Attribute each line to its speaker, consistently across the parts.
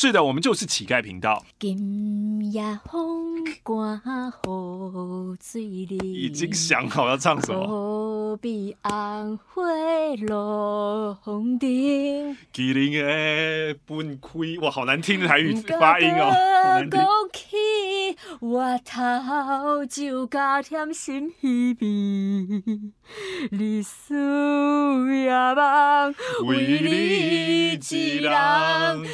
Speaker 1: 是的，我们就是乞丐频道。
Speaker 2: 今夜风刮雨水里，
Speaker 1: 已经想好要唱什么。
Speaker 2: 何必红花落红顶？
Speaker 1: 麒麟的分开，哇，好难听的台语发音哦，好难听。
Speaker 2: 我头就加添心稀微，你思也梦，为你一人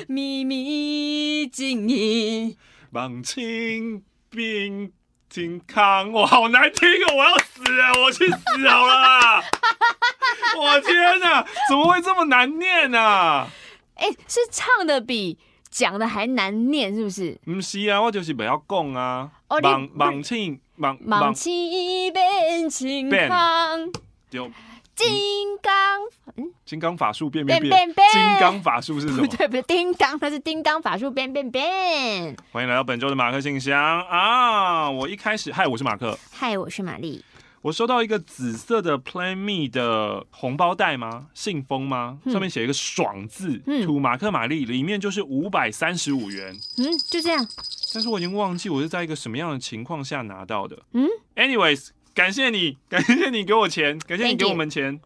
Speaker 2: 秘密经营，
Speaker 1: 梦清病健康。我好难听哦，我要死了，我去死好了啦！我天哪，怎么会这么难念呢？啊？
Speaker 2: 哎、欸，是唱的比。讲的还难念是不是？
Speaker 1: 不是啊，我就是不要讲啊。忙忙庆忙忙
Speaker 2: 庆变健康，
Speaker 1: 就
Speaker 2: 金刚
Speaker 1: 嗯，金刚法术变变变，金刚法术是什么？
Speaker 2: 对不对？叮当，它是叮当法术变变变。
Speaker 1: 欢迎来到本周的马克信箱啊！我一开始，嗨，我是马克，
Speaker 2: 嗨，我是玛丽。
Speaker 1: 我收到一个紫色的 Plan Me 的红包袋吗？信封吗？上面写一个“爽”字，嗯，图马克玛丽，里面就是五百三十五元。
Speaker 2: 嗯，就这样。
Speaker 1: 但是我已经忘记我是在一个什么样的情况下拿到的。
Speaker 2: 嗯
Speaker 1: ，Anyways，感谢你，感谢你给我钱，感谢你给我们钱。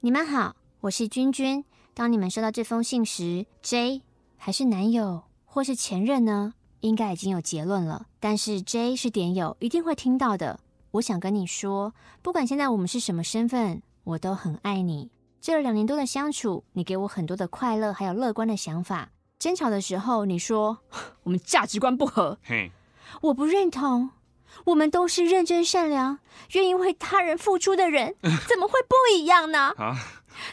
Speaker 2: 你们好，我是君君。当你们收到这封信时，J 还是男友或是前任呢？应该已经有结论了。但是 J 是点友，一定会听到的。我想跟你说，不管现在我们是什么身份，我都很爱你。这两年多的相处，你给我很多的快乐，还有乐观的想法。争吵的时候，你说 我们价值观不合，
Speaker 1: 嘿，
Speaker 2: 我不认同。我们都是认真善良、愿意为他人付出的人，怎么会不一样呢？
Speaker 1: 啊，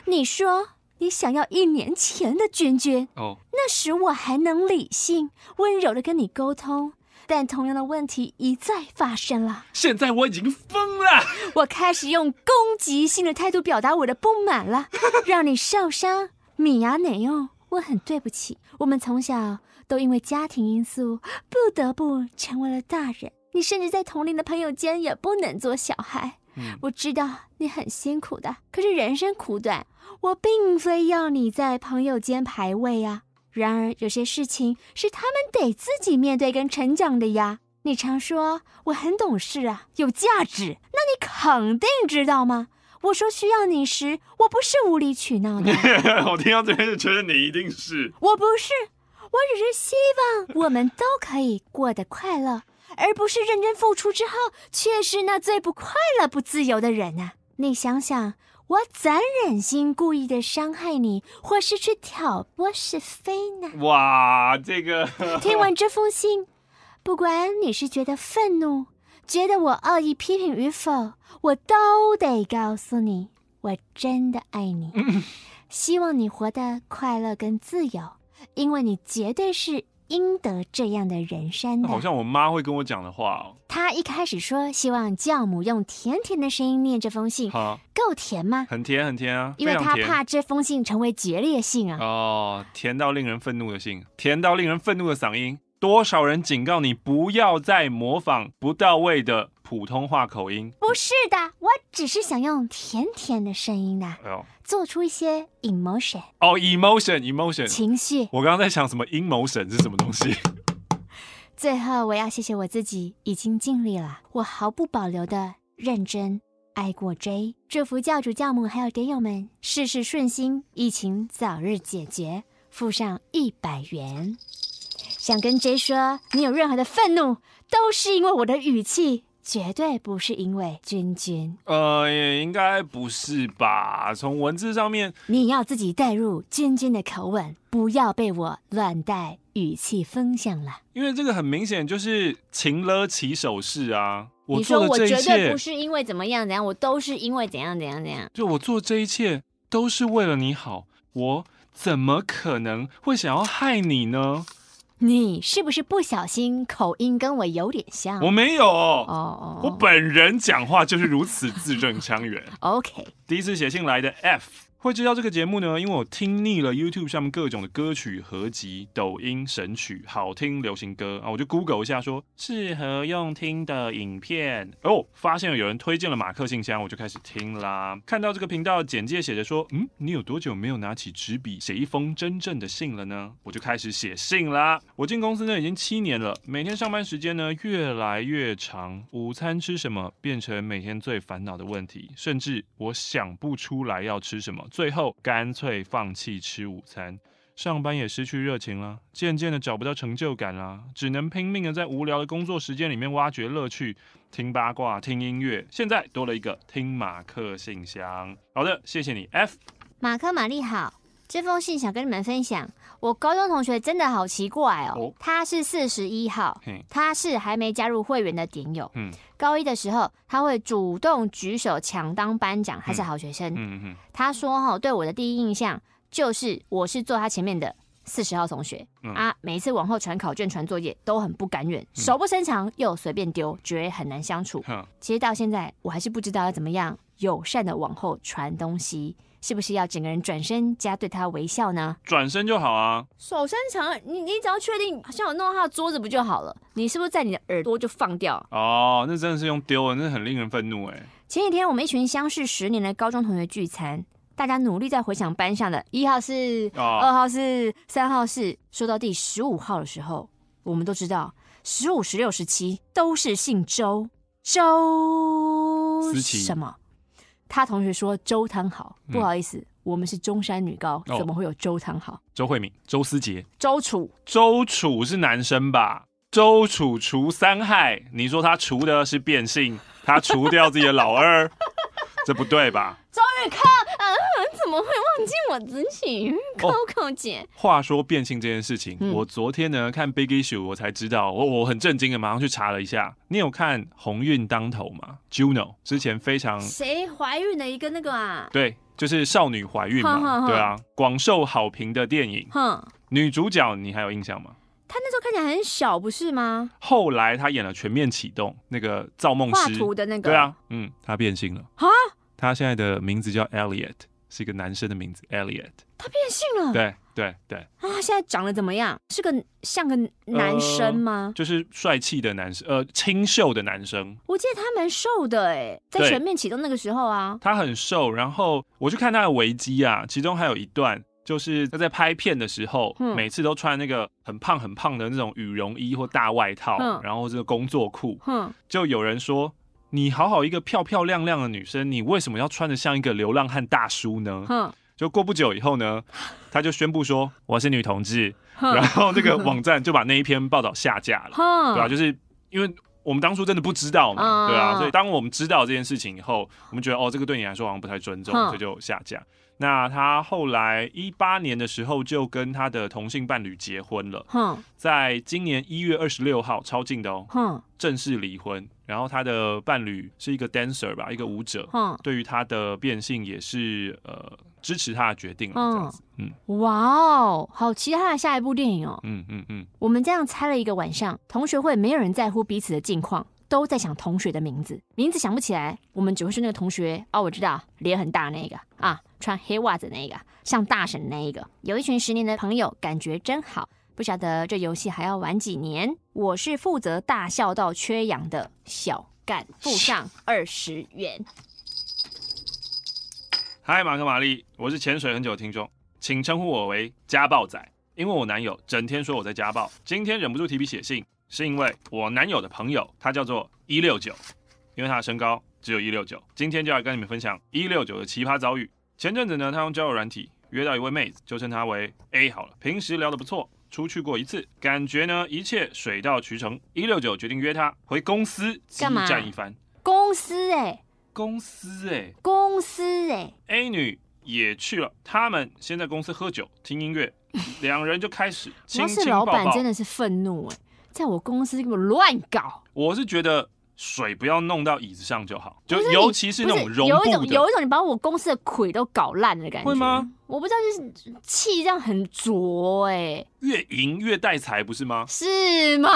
Speaker 2: 你说你想要一年前的娟娟，
Speaker 1: 哦，
Speaker 2: 那时我还能理性、温柔的跟你沟通。但同样的问题一再发生了。
Speaker 1: 现在我已经疯了，
Speaker 2: 我开始用攻击性的态度表达我的不满了，让你受伤。米娅内用，我很对不起。我们从小都因为家庭因素不得不成为了大人，你甚至在同龄的朋友间也不能做小孩。
Speaker 1: 嗯，
Speaker 2: 我知道你很辛苦的，可是人生苦短，我并非要你在朋友间排位啊。然而，有些事情是他们得自己面对跟成长的呀。你常说我很懂事啊，有价值，那你肯定知道吗？我说需要你时，我不是无理取闹的。
Speaker 1: 我听到这边就觉得你一定是。
Speaker 2: 我不是，我只是希望我们都可以过得快乐，而不是认真付出之后却是那最不快乐、不自由的人啊。你想想。我怎忍心故意的伤害你，或是去挑拨是非呢？
Speaker 1: 哇，这个
Speaker 2: 听完这封信，不管你是觉得愤怒，觉得我恶意批评与否，我都得告诉你，我真的爱你，希望你活得快乐跟自由，因为你绝对是。应得这样的人生的，
Speaker 1: 好像我妈会跟我讲的话哦。
Speaker 2: 她一开始说希望教母用甜甜的声音念这封信，
Speaker 1: 好，
Speaker 2: 够甜吗？
Speaker 1: 很甜，很甜啊！
Speaker 2: 因为她怕这封信成为决裂信啊。
Speaker 1: 哦，甜到令人愤怒的信，甜到令人愤怒的嗓音。多少人警告你不要再模仿不到位的普通话口音？
Speaker 2: 不是的，我只是想用甜甜的声音的，
Speaker 1: 哎呦，
Speaker 2: 做出一些 emotion。
Speaker 1: 哦，emotion，emotion，
Speaker 2: 情绪。
Speaker 1: 我刚刚在想什么阴谋神是什么东西？
Speaker 2: 最后，我要谢谢我自己，已经尽力了，我毫不保留的认真爱过 J。祝福教主教母还有点友们事事顺心，疫情早日解决，附上一百元。想跟 J 说，你有任何的愤怒，都是因为我的语气，绝对不是因为君君。
Speaker 1: 呃，也应该不是吧？从文字上面，
Speaker 2: 你要自己带入君君的口吻，不要被我乱带语气风向了。
Speaker 1: 因为这个很明显就是情勒起手势啊！
Speaker 2: 你说我绝对不是因为怎么样怎样，我都是因为怎样怎样怎样。
Speaker 1: 就我做这一切都是为了你好，我怎么可能会想要害你呢？
Speaker 2: 你是不是不小心口音跟我有点像？
Speaker 1: 我没有哦
Speaker 2: 哦，oh, oh.
Speaker 1: 我本人讲话就是如此字正腔圆。
Speaker 2: OK，
Speaker 1: 第一次写信来的 F 会知道这个节目呢，因为我听腻了 YouTube 上面各种的歌曲合集、抖音神曲、好听流行歌啊，我就 Google 一下说适合用听的影片哦，发现有人推荐了马克信箱，我就开始听啦。看到这个频道简介写着说，嗯，你有多久没有拿起纸笔写一封真正的信了呢？我就开始写信啦。我进公司呢已经七年了，每天上班时间呢越来越长，午餐吃什么变成每天最烦恼的问题，甚至我想不出来要吃什么。最后干脆放弃吃午餐，上班也失去热情了，渐渐的找不到成就感了，只能拼命的在无聊的工作时间里面挖掘乐趣，听八卦、听音乐。现在多了一个听马克信箱。好的，谢谢你，F。
Speaker 2: 马克玛丽好，这封信想跟你们分享。我高中同学真的好奇怪哦，哦他是四十一号，他是还没加入会员的点友。嗯，高一的时候他会主动举手抢当班长，还是好学生。嗯嗯，嗯他说哈，对我的第一印象就是我是坐他前面的四十号同学、嗯、啊，每一次往后传考卷、传作业都很不甘愿，手不伸长又随便丢，觉得很难相处。嗯、其实到现在我还是不知道要怎么样友善的往后传东西。是不是要整个人转身加对他微笑呢？
Speaker 1: 转身就好啊。
Speaker 2: 手伸长，你你只要确定好像我弄到他的桌子不就好了？你是不是在你的耳朵就放掉？
Speaker 1: 哦，那真的是用丢了，那很令人愤怒哎。
Speaker 2: 前几天我们一群相识十年的高中同学聚餐，大家努力在回想班上的一号是、哦、二号是、三号是，说到第十五号的时候，我们都知道十五、十六、十七都是姓周，周思琪什么？他同学说周汤好，不好意思，嗯、我们是中山女高，怎么会有周汤好？
Speaker 1: 周慧敏、周思杰、
Speaker 2: 周楚、
Speaker 1: 周楚是男生吧？周楚除三害，你说他除的是变性，他除掉自己的老二，这不对吧？
Speaker 2: 周玉康，啊，怎么会忘记我自己？Coco 姐，
Speaker 1: 话说变性这件事情，嗯、我昨天呢看 Big Issue，我才知道，我我很震惊的，马上去查了一下。你有看《鸿运当头》吗？Juno 之前非常
Speaker 2: 谁怀孕的一个那个啊？
Speaker 1: 对，就是少女怀孕嘛，对啊，广受好评的电影。哼女主角你还有印象吗？
Speaker 2: 她那时候看起来很小，不是吗？
Speaker 1: 后来她演了《全面启动》，那个造梦师画
Speaker 2: 图的那个，
Speaker 1: 对啊，嗯，她变性了。哈他现在的名字叫 Elliot，是一个男生的名字。Elliot，
Speaker 2: 他变性了。
Speaker 1: 对对对。啊，
Speaker 2: 他现在长得怎么样？是个像个男生吗？
Speaker 1: 呃、就是帅气的男生，呃，清秀的男生。
Speaker 2: 我记得他蛮瘦的哎，在全面启动那个时候啊，
Speaker 1: 他很瘦。然后我去看他的维基啊，其中还有一段，就是他在拍片的时候，嗯、每次都穿那个很胖很胖的那种羽绒衣或大外套，嗯、然后这个工作裤，嗯、就有人说。你好好一个漂漂亮亮的女生，你为什么要穿的像一个流浪汉大叔呢？嗯就过不久以后呢，他就宣布说我是女同志，然后那个网站就把那一篇报道下架了，哼。对吧、啊？就是因为我们当初真的不知道嘛，对啊，所以当我们知道这件事情以后，我们觉得哦，这个对你来说好像不太尊重，哼。所以就下架。那他后来一八年的时候就跟他的同性伴侣结婚了，哼。在今年一月二十六号，超近的哦，哼。正式离婚。然后他的伴侣是一个 dancer 吧，一个舞者，嗯。对于他的变性也是呃支持他的决定了，这样子，嗯，
Speaker 2: 哇哦，好期待他的下一部电影哦，
Speaker 1: 嗯嗯嗯，嗯嗯
Speaker 2: 我们这样猜了一个晚上，同学会没有人在乎彼此的近况。都在想同学的名字，名字想不起来，我们只会是那个同学哦，我知道，脸很大那个啊，穿黑袜子那个，像大婶那一个，有一群十年的朋友，感觉真好。不晓得这游戏还要玩几年？我是负责大笑到缺氧的小干，付上二十元。
Speaker 1: 嗨，马克玛丽，我是潜水很久的听众，请称呼我为家暴仔，因为我男友整天说我在家暴，今天忍不住提笔写信。是因为我男友的朋友，他叫做一六九，因为他的身高只有一六九。今天就要跟你们分享一六九的奇葩遭遇。前阵子呢，他用交友软体约到一位妹子，就称她为 A 好了。平时聊得不错，出去过一次，感觉呢一切水到渠成。一六九决定约他回公司激战一番。
Speaker 2: 公司哎、欸，
Speaker 1: 公司哎、欸，
Speaker 2: 公司哎、欸。
Speaker 1: A 女也去了，他们先在公司喝酒听音乐，两人就开始亲亲抱抱。要是老板
Speaker 2: 真的是愤怒哎、欸。在我公司给我乱搞，
Speaker 1: 我是觉得水不要弄到椅子上就好，就尤其是那种绒布的，
Speaker 2: 有一种有一种你把我公司的腿都搞烂的感觉，
Speaker 1: 会吗？
Speaker 2: 我不知道，就是气这样很浊哎、欸，
Speaker 1: 越赢越带财不是吗？
Speaker 2: 是吗？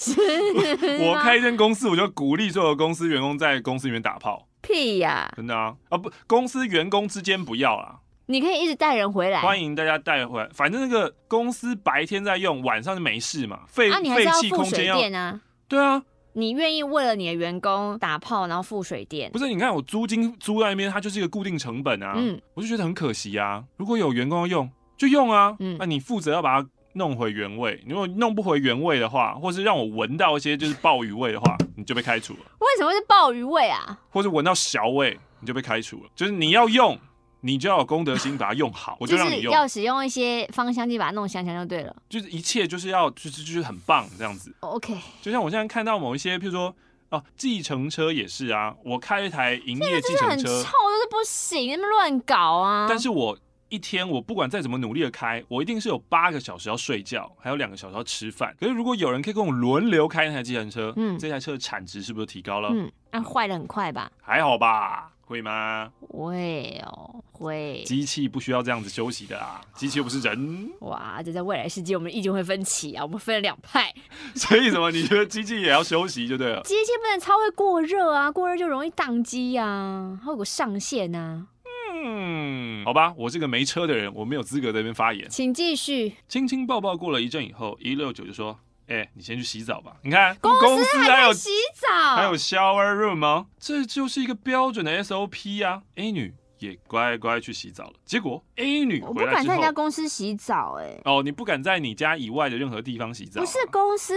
Speaker 2: 是吗。
Speaker 1: 我开一间公司，我就鼓励所有公司员工在公司里面打炮。
Speaker 2: 屁屁呀！
Speaker 1: 真的啊啊不，公司员工之间不要啦。
Speaker 2: 你可以一直带人回来，
Speaker 1: 欢迎大家带回来。反正那个公司白天在用，晚上就没事嘛。废
Speaker 2: 啊，你还是要付水电啊？
Speaker 1: 对啊，
Speaker 2: 你愿意为了你的员工打炮，然后付水电？
Speaker 1: 不是，你看我租金租在那边，它就是一个固定成本啊。嗯，我就觉得很可惜啊。如果有员工要用，就用啊。嗯，那你负责要把它弄回原位。如果弄不回原位的话，或是让我闻到一些就是鲍鱼味的话，你就被开除了。
Speaker 2: 为什么是鲍鱼味啊？
Speaker 1: 或者闻到小味，你就被开除了。就是你要用。你就要有功德心，把它用好，我就让你用。
Speaker 2: 要使用一些芳香剂把它弄香香就对了。
Speaker 1: 就是一切就是要就是就是很棒这样子。
Speaker 2: OK。
Speaker 1: 就像我现在看到某一些，譬如说哦，计程车也是啊，我开一台营业计程车，很
Speaker 2: 臭，都是不行，那么乱搞啊。
Speaker 1: 但是我一天我不管再怎么努力的开，我一定是有八个小时要睡觉，还有两个小时要吃饭。可是如果有人可以跟我轮流开那台计程车，嗯，这台车的产值是不是提高了？
Speaker 2: 嗯，那坏的很快吧？
Speaker 1: 还好吧。会吗？
Speaker 2: 会哦，会。
Speaker 1: 机器不需要这样子休息的啊，机器又不是人。
Speaker 2: 哇，这在未来世界，我们意见会分歧啊，我们分了两派。
Speaker 1: 所以什么？你觉得机器也要休息就对了？
Speaker 2: 机器不能超会过热啊，过热就容易宕机啊，它有个上限啊。
Speaker 1: 嗯，好吧，我是个没车的人，我没有资格在这边发言。
Speaker 2: 请继续。
Speaker 1: 亲亲抱抱过了一阵以后，一六九就说。哎、欸，你先去洗澡吧。你看，
Speaker 2: 公司还有洗澡，
Speaker 1: 还有 shower room 吗？这就是一个标准的 SOP 啊。A 女也乖乖去洗澡了。结果 A 女我
Speaker 2: 不敢在人家公司洗澡、欸。哎，
Speaker 1: 哦，你不敢在你家以外的任何地方洗澡、啊？
Speaker 2: 不是公司，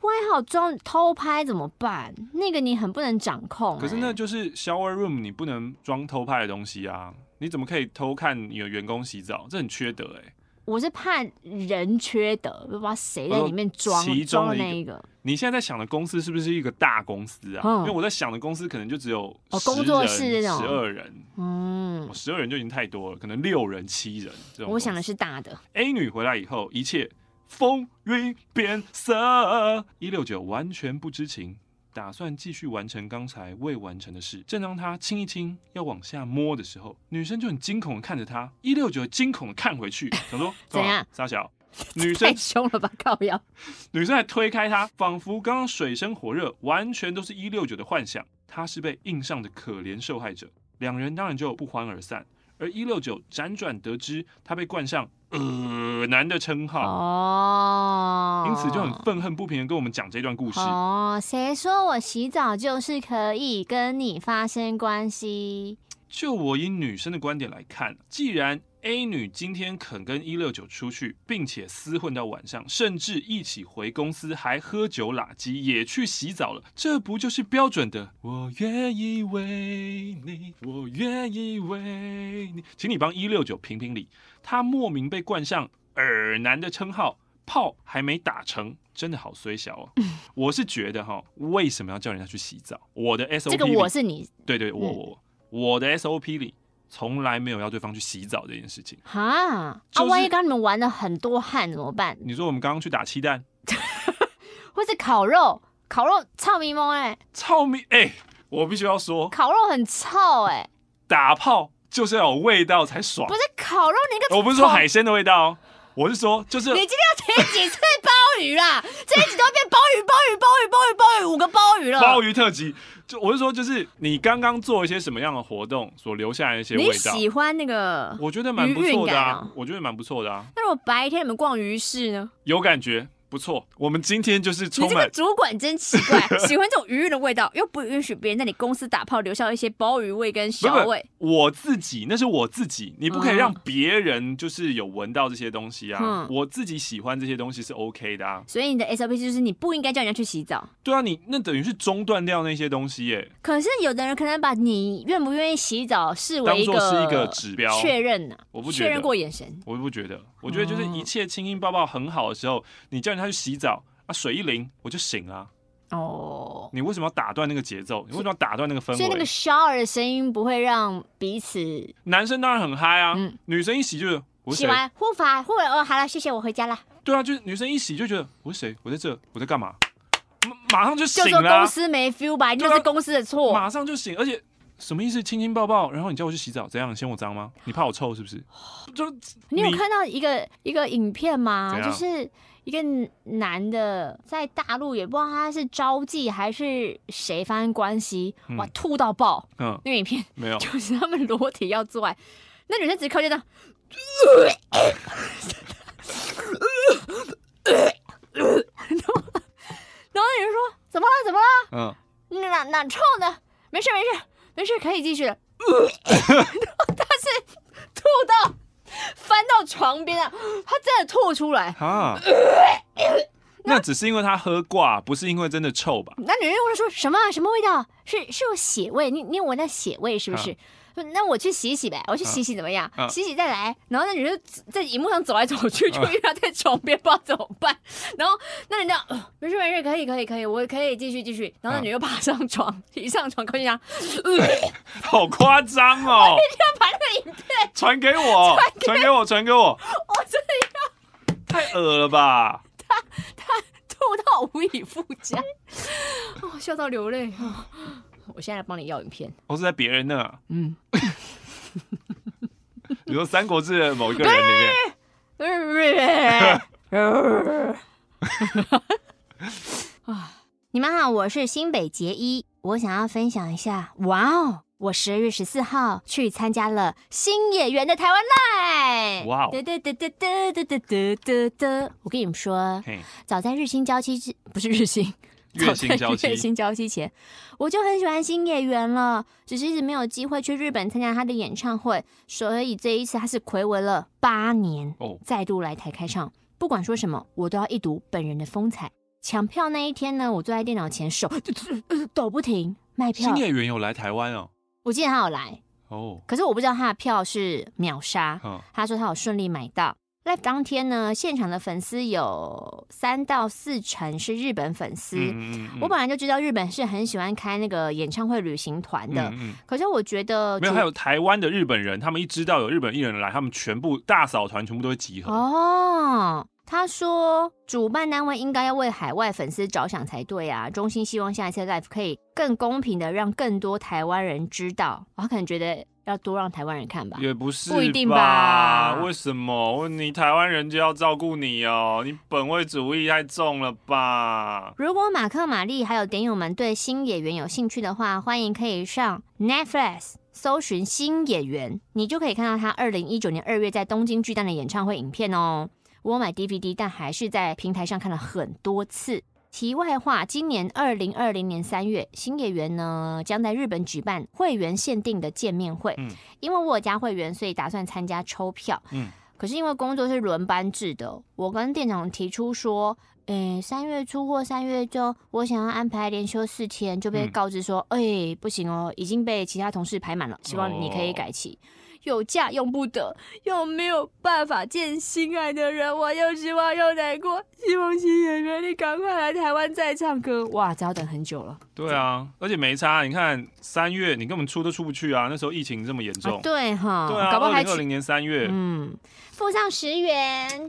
Speaker 2: 万一好装偷拍怎么办？那个你很不能掌控、欸。
Speaker 1: 可是那就是 shower room，你不能装偷拍的东西啊。你怎么可以偷看你的员工洗澡？这很缺德哎、欸。
Speaker 2: 我是怕人缺德，不知道谁在里面装装的那一个。
Speaker 1: 你现在在想的公司是不是一个大公司啊？嗯、因为我在想的公司可能就只有
Speaker 2: 哦，工作室这种
Speaker 1: 十二人，嗯，十二人就已经太多了，可能六人七人这种。
Speaker 2: 我想的是大的。
Speaker 1: A 女回来以后，一切风云变色，一六九完全不知情。打算继续完成刚才未完成的事。正当他亲一亲要往下摸的时候，女生就很惊恐的看着他。一六九惊恐的看回去，想说
Speaker 2: 怎样？
Speaker 1: 三小 女生
Speaker 2: 太凶了吧，靠腰。
Speaker 1: 女生还推开他，仿佛刚刚水深火热，完全都是一六九的幻想。他是被硬上的可怜受害者。两人当然就不欢而散。而一六九辗转得知他被冠上“恶男”的称号哦，因此就很愤恨不平的跟我们讲这段故事
Speaker 2: 哦。谁说我洗澡就是可以跟你发生关系？
Speaker 1: 就我以女生的观点来看，既然 A 女今天肯跟一六九出去，并且厮混到晚上，甚至一起回公司，还喝酒拉鸡，也去洗澡了，这不就是标准的“我愿意为你，我愿意为你”？请你帮一六九评评理，他莫名被冠上“耳男”的称号，炮还没打成，真的好衰小哦。我是觉得哈，为什么要叫人家去洗澡？我的 SOP，
Speaker 2: 这个我是你，
Speaker 1: 对对，我我、嗯、我的 SOP 里。从来没有要对方去洗澡这件事情
Speaker 2: 哈、就是、啊！万一刚你们玩了很多汗怎么办？
Speaker 1: 你说我们刚刚去打气弹，
Speaker 2: 或是烤肉，烤肉臭咪摸哎，
Speaker 1: 臭咪哎，我必须要说，
Speaker 2: 烤肉很臭哎、欸，
Speaker 1: 打炮就是要有味道才爽。
Speaker 2: 不是烤肉，你个
Speaker 1: 我不是说海鲜的味道，我是说就是
Speaker 2: 你今天要提几次鲍鱼啦？这一集都要变鲍鱼，鲍鱼，鲍鱼，鲍鱼，鲍鱼，五个鲍鱼了，
Speaker 1: 鲍鱼特辑。就我是说，就是你刚刚做一些什么样的活动，所留下来的一些味道。你
Speaker 2: 喜欢那个？
Speaker 1: 我觉得蛮不错的啊，我觉得蛮不错的啊。
Speaker 2: 那如果白天你们逛鱼市呢？
Speaker 1: 有感觉。不错，我们今天就是充满。
Speaker 2: 你这个主管真奇怪，喜欢这种鱼的味道，又不允许别人在你公司打炮留下一些鲍鱼味跟小味。
Speaker 1: 不不，我自己那是我自己，你不可以让别人就是有闻到这些东西啊。嗯、我自己喜欢这些东西是 OK 的啊。
Speaker 2: 所以你的 SOP 就是你不应该叫人家去洗澡。
Speaker 1: 对啊，你那等于是中断掉那些东西耶。
Speaker 2: 可是有的人可能把你愿不愿意洗澡视为一个
Speaker 1: 是一个指标
Speaker 2: 确认呢、啊。
Speaker 1: 我不确
Speaker 2: 认过眼神，
Speaker 1: 我不觉得。我觉得就是一切亲亲抱抱很好的时候，你叫人家去洗澡。啊、水一淋我就醒了哦！你为什么要打断那个节奏？你为什么要打断那个氛围？
Speaker 2: 所以那个 shower 的声音不会让彼此。
Speaker 1: 男生当然很嗨啊，嗯、女生一洗就是我
Speaker 2: 洗完护发护了哦，好了，谢谢，我回家了。
Speaker 1: 对啊，就是女生一洗就觉得我是谁？我在这，我在干嘛？马上就醒了、啊。
Speaker 2: 就说公司没 feel 吧，就是公司的错。
Speaker 1: 马上就醒，而且什么意思？亲亲抱抱，然后你叫我去洗澡，怎样？嫌我脏吗？你怕我臭是不是？就
Speaker 2: 你，你有看到一个一个影片吗？就是一个男的在大陆，也不知道他是招妓还是谁发生关系，嗯、哇，吐到爆。嗯，那个影片
Speaker 1: 没有，
Speaker 2: 就是他们裸体要做爱，那女生只靠近他。然后女人说：“怎么了？怎么了？嗯，哪哪臭呢？没事没事没事，可以继续了。他是吐到翻到床边啊，他真的吐出来啊。
Speaker 1: 那只是因为他喝挂，不是因为真的臭吧？
Speaker 2: 那女人问他说：什么什么味道？是是有血味？你你有闻到血味是不是？”那我去洗洗呗，我去洗洗怎么样？啊、洗洗再来。然后那女生在荧幕上走来走去，就遇到在床边，不知道怎么办。然后那人家没事没事，可以可以可以，我可以继续继续。然后那女的爬上床，一上床，高兴讲，
Speaker 1: 好夸张哦！
Speaker 2: 一定要把那个影片
Speaker 1: 传给我，传给我，传给我。
Speaker 2: 我真的要，
Speaker 1: 太恶了吧！
Speaker 2: 他他吐到无以复加，哦，笑到流泪。我现在来帮你要影片，
Speaker 1: 我是在别人那，嗯，比如说《三国志》的某一个人里面。
Speaker 2: 啊，你们好，我是新北杰一，我想要分享一下，哇哦，我十二月十四号去参加了新演员的台湾 Live，哇哦，哒哒哒哒哒哒哒哒哒，我跟你们说，早在日新交期之，不是日新。
Speaker 1: 月薪 交期，
Speaker 2: 月薪交期前，我就很喜欢新野源了，只是一直没有机会去日本参加他的演唱会，所以这一次他是睽违了八年，哦，再度来台开唱。不管说什么，我都要一睹本人的风采。抢票那一天呢，我坐在电脑前，手抖不停，卖票。
Speaker 1: 新野源有来台湾哦，
Speaker 2: 我记得他有来哦，可是我不知道他的票是秒杀。哦，他说他有顺利买到。Live 当天呢，现场的粉丝有三到四成是日本粉丝。嗯嗯嗯、我本来就知道日本是很喜欢开那个演唱会旅行团的，可是我觉得
Speaker 1: 没有，还有台湾的日本人，他们一知道有日本艺人来，他们全部大扫团，全部都会集合。
Speaker 2: 哦，他说主办单位应该要为海外粉丝着想才对啊，衷心希望下一次 Live 可以更公平的让更多台湾人知道。我可能觉得。要多让台湾人看吧，
Speaker 1: 也不是，
Speaker 2: 不一定吧？
Speaker 1: 为什么？问你台湾人就要照顾你哦？你本位主义太重了吧？
Speaker 2: 如果马克、玛丽还有点友们对新演员有兴趣的话，欢迎可以上 Netflix 搜寻新演员，你就可以看到他二零一九年二月在东京巨蛋的演唱会影片哦。我买 DVD，但还是在平台上看了很多次。题外话，今年二零二零年三月，新野源呢将在日本举办会员限定的见面会。嗯，因为我有加会员，所以打算参加抽票。嗯，可是因为工作是轮班制的，我跟店长提出说，诶，三月初或三月中，我想要安排连休四天，就被告知说，哎、嗯，不行哦，已经被其他同事排满了，希望你可以改期。哦有假用不得，又没有办法见心爱的人，我又失望又难过。希望新演员，你赶快来台湾再唱歌。哇，这要等很久了。
Speaker 1: 对啊，而且没差。你看三月，你根本出都出不去啊，那时候疫情这么严重。啊
Speaker 2: 对哈，
Speaker 1: 对啊，搞不好还二零年三月。
Speaker 2: 嗯，付上十元。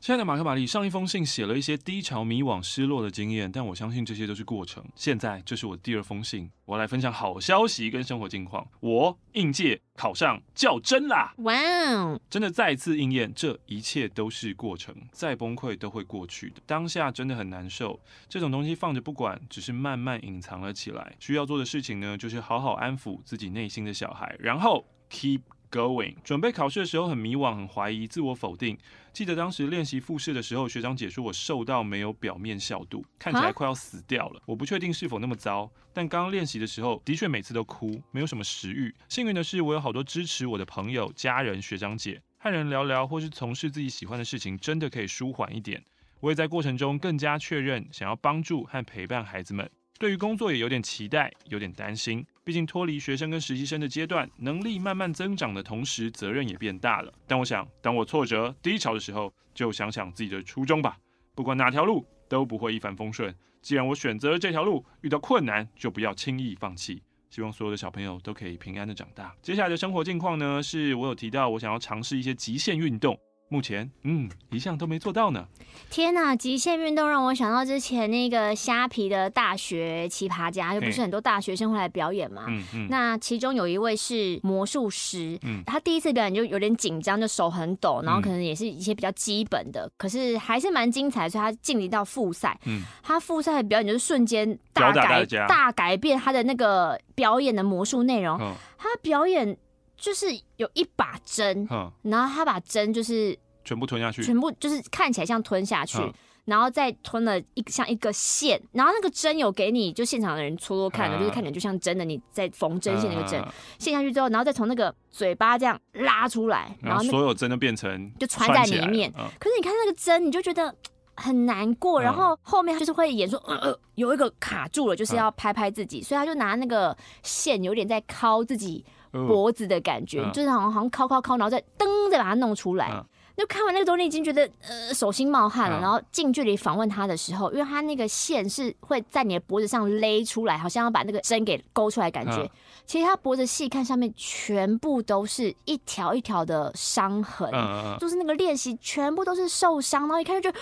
Speaker 1: 亲爱的马克·玛丽，上一封信写了一些低潮、迷惘、失落的经验，但我相信这些都是过程。现在这是我第二封信，我来分享好消息跟生活近况。我应届考上较真啦！哇哦，真的再次应验，这一切都是过程，再崩溃都会过去的。当下真的很难受，这种东西放着不管，只是慢慢隐藏了起来。需要做的事情呢，就是好好安抚自己内心的小孩，然后 keep。Going，准备考试的时候很迷惘，很怀疑，自我否定。记得当时练习复试的时候，学长姐说我瘦到没有表面笑度，看起来快要死掉了。我不确定是否那么糟，但刚刚练习的时候的确每次都哭，没有什么食欲。幸运的是，我有好多支持我的朋友、家人、学长姐，和人聊聊或是从事自己喜欢的事情，真的可以舒缓一点。我也在过程中更加确认，想要帮助和陪伴孩子们。对于工作也有点期待，有点担心。毕竟脱离学生跟实习生的阶段，能力慢慢增长的同时，责任也变大了。但我想，当我挫折低潮的时候，就想想自己的初衷吧。不管哪条路都不会一帆风顺。既然我选择了这条路，遇到困难就不要轻易放弃。希望所有的小朋友都可以平安的长大。接下来的生活近况呢，是我有提到我想要尝试一些极限运动。目前，嗯，一项都没做到呢。
Speaker 2: 天哪，极限运动让我想到之前那个虾皮的大学奇葩家，就不是很多大学生会来表演嘛。嗯嗯。那其中有一位是魔术师，嗯，他第一次表演就有点紧张，就手很抖，然后可能也是一些比较基本的，可是还是蛮精彩，所以他晋级到复赛。嗯。他复赛的表演就是瞬间大改大改变他的那个表演的魔术内容。他表演。就是有一把针，然后他把针就是
Speaker 1: 全部吞下去，
Speaker 2: 全部就是看起来像吞下去，然后再吞了一像一个线，然后那个针有给你就现场的人搓搓看的，就是看起来就像真的你在缝针线那个针，陷下去之后，然后再从那个嘴巴这样拉出来，然后
Speaker 1: 所有针都变成
Speaker 2: 就穿在里面。可是你看那个针，你就觉得很难过，然后后面就是会演说呃呃有一个卡住了，就是要拍拍自己，所以他就拿那个线有点在敲自己。脖子的感觉，嗯、就是好像好像敲敲敲，然后再噔再把它弄出来。嗯、就看完那个东西，已经觉得呃手心冒汗了。嗯、然后近距离访问他的时候，因为他那个线是会在你的脖子上勒出来，好像要把那个针给勾出来，感觉。嗯、其实他脖子细看上面全部都是一条一条的伤痕，嗯、就是那个练习全部都是受伤，然后一看就 觉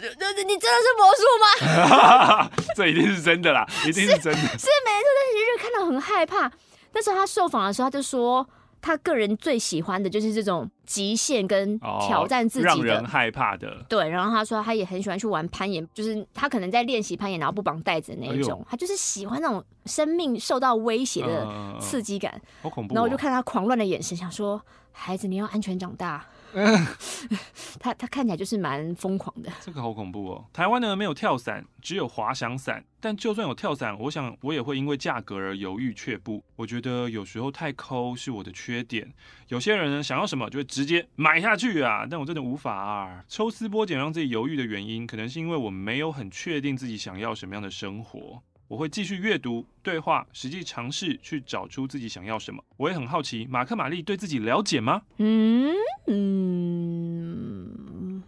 Speaker 2: 得，你真的是魔术吗？
Speaker 1: 这一定是真的啦，一定是真的，是，
Speaker 2: 是没错。但是你就看到很害怕。但是他受访的时候，他就说他个人最喜欢的就是这种极限跟挑战自己的，
Speaker 1: 让人害怕的。
Speaker 2: 对，然后他说他也很喜欢去玩攀岩，就是他可能在练习攀岩，然后不绑带子的那一种，他就是喜欢那种生命受到威胁的刺激感。
Speaker 1: 好恐怖！
Speaker 2: 然后我就看他狂乱的眼神，想说孩子，你要安全长大。他他看起来就是蛮疯狂的，
Speaker 1: 这个好恐怖哦。台湾呢没有跳伞，只有滑翔伞。但就算有跳伞，我想我也会因为价格而犹豫却步。我觉得有时候太抠是我的缺点。有些人呢想要什么就会直直接买下去啊，但我真的无法啊。抽丝剥茧让自己犹豫的原因，可能是因为我没有很确定自己想要什么样的生活。我会继续阅读、对话，实际尝试去找出自己想要什么。我也很好奇，马克·玛丽对自己了解吗？
Speaker 2: 嗯嗯，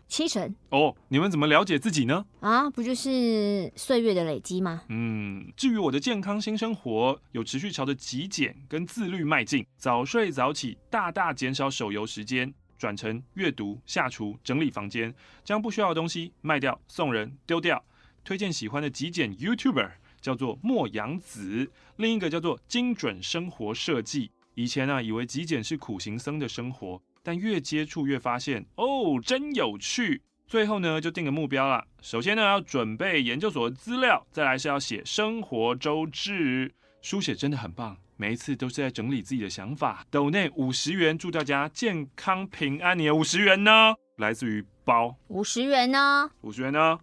Speaker 2: 七成。
Speaker 1: 哦，你们怎么了解自己呢？
Speaker 2: 啊，不就是岁月的累积吗？
Speaker 1: 嗯，至于我的健康新生活，有持续朝着极简跟自律迈进，早睡早起，大大减少手游时间，转成阅读、下厨、整理房间，将不需要的东西卖掉、送人、丢掉，推荐喜欢的极简 YouTuber。叫做莫阳子，另一个叫做精准生活设计。以前啊，以为极简是苦行僧的生活，但越接触越发现，哦，真有趣。最后呢，就定个目标了。首先呢，要准备研究所的资料，再来是要写生活周志。书写真的很棒，每一次都是在整理自己的想法。斗内五十元，祝大家健康平安。你的五十元呢？来自于包。
Speaker 2: 五十元呢？
Speaker 1: 五十元呢？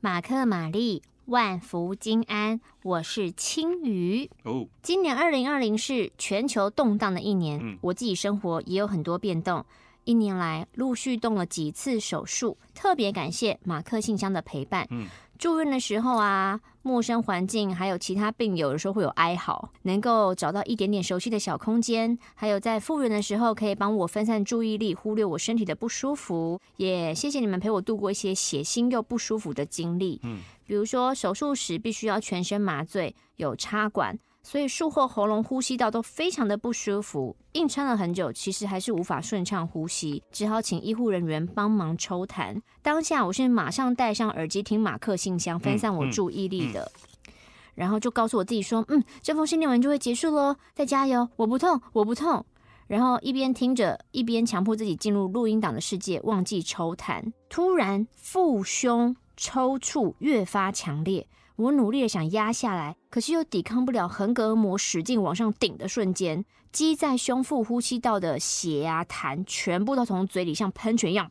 Speaker 2: 马克玛丽，万福金安，我是青鱼。哦，今年二零二零是全球动荡的一年，嗯，我自己生活也有很多变动。一年来陆续动了几次手术，特别感谢马克信箱的陪伴。嗯。住院的时候啊，陌生环境还有其他病友的时候会有哀嚎，能够找到一点点熟悉的小空间，还有在复原的时候可以帮我分散注意力，忽略我身体的不舒服。也谢谢你们陪我度过一些血腥又不舒服的经历。嗯，比如说手术时必须要全身麻醉，有插管。所以术后喉咙、呼吸道都非常的不舒服，硬撑了很久，其实还是无法顺畅呼吸，只好请医护人员帮忙抽痰。当下我是马上戴上耳机听马克信箱，分散我注意力的，嗯嗯、然后就告诉我自己说：“嗯，这封信念完就会结束喽，再加油，我不痛，我不痛。”然后一边听着，一边强迫自己进入录音档的世界，忘记抽痰。突然腹胸抽搐越发强烈。我努力的想压下来，可是又抵抗不了横膈膜使劲往上顶的瞬间，积在胸腹呼吸道的血啊痰，全部都从嘴里像喷泉一样，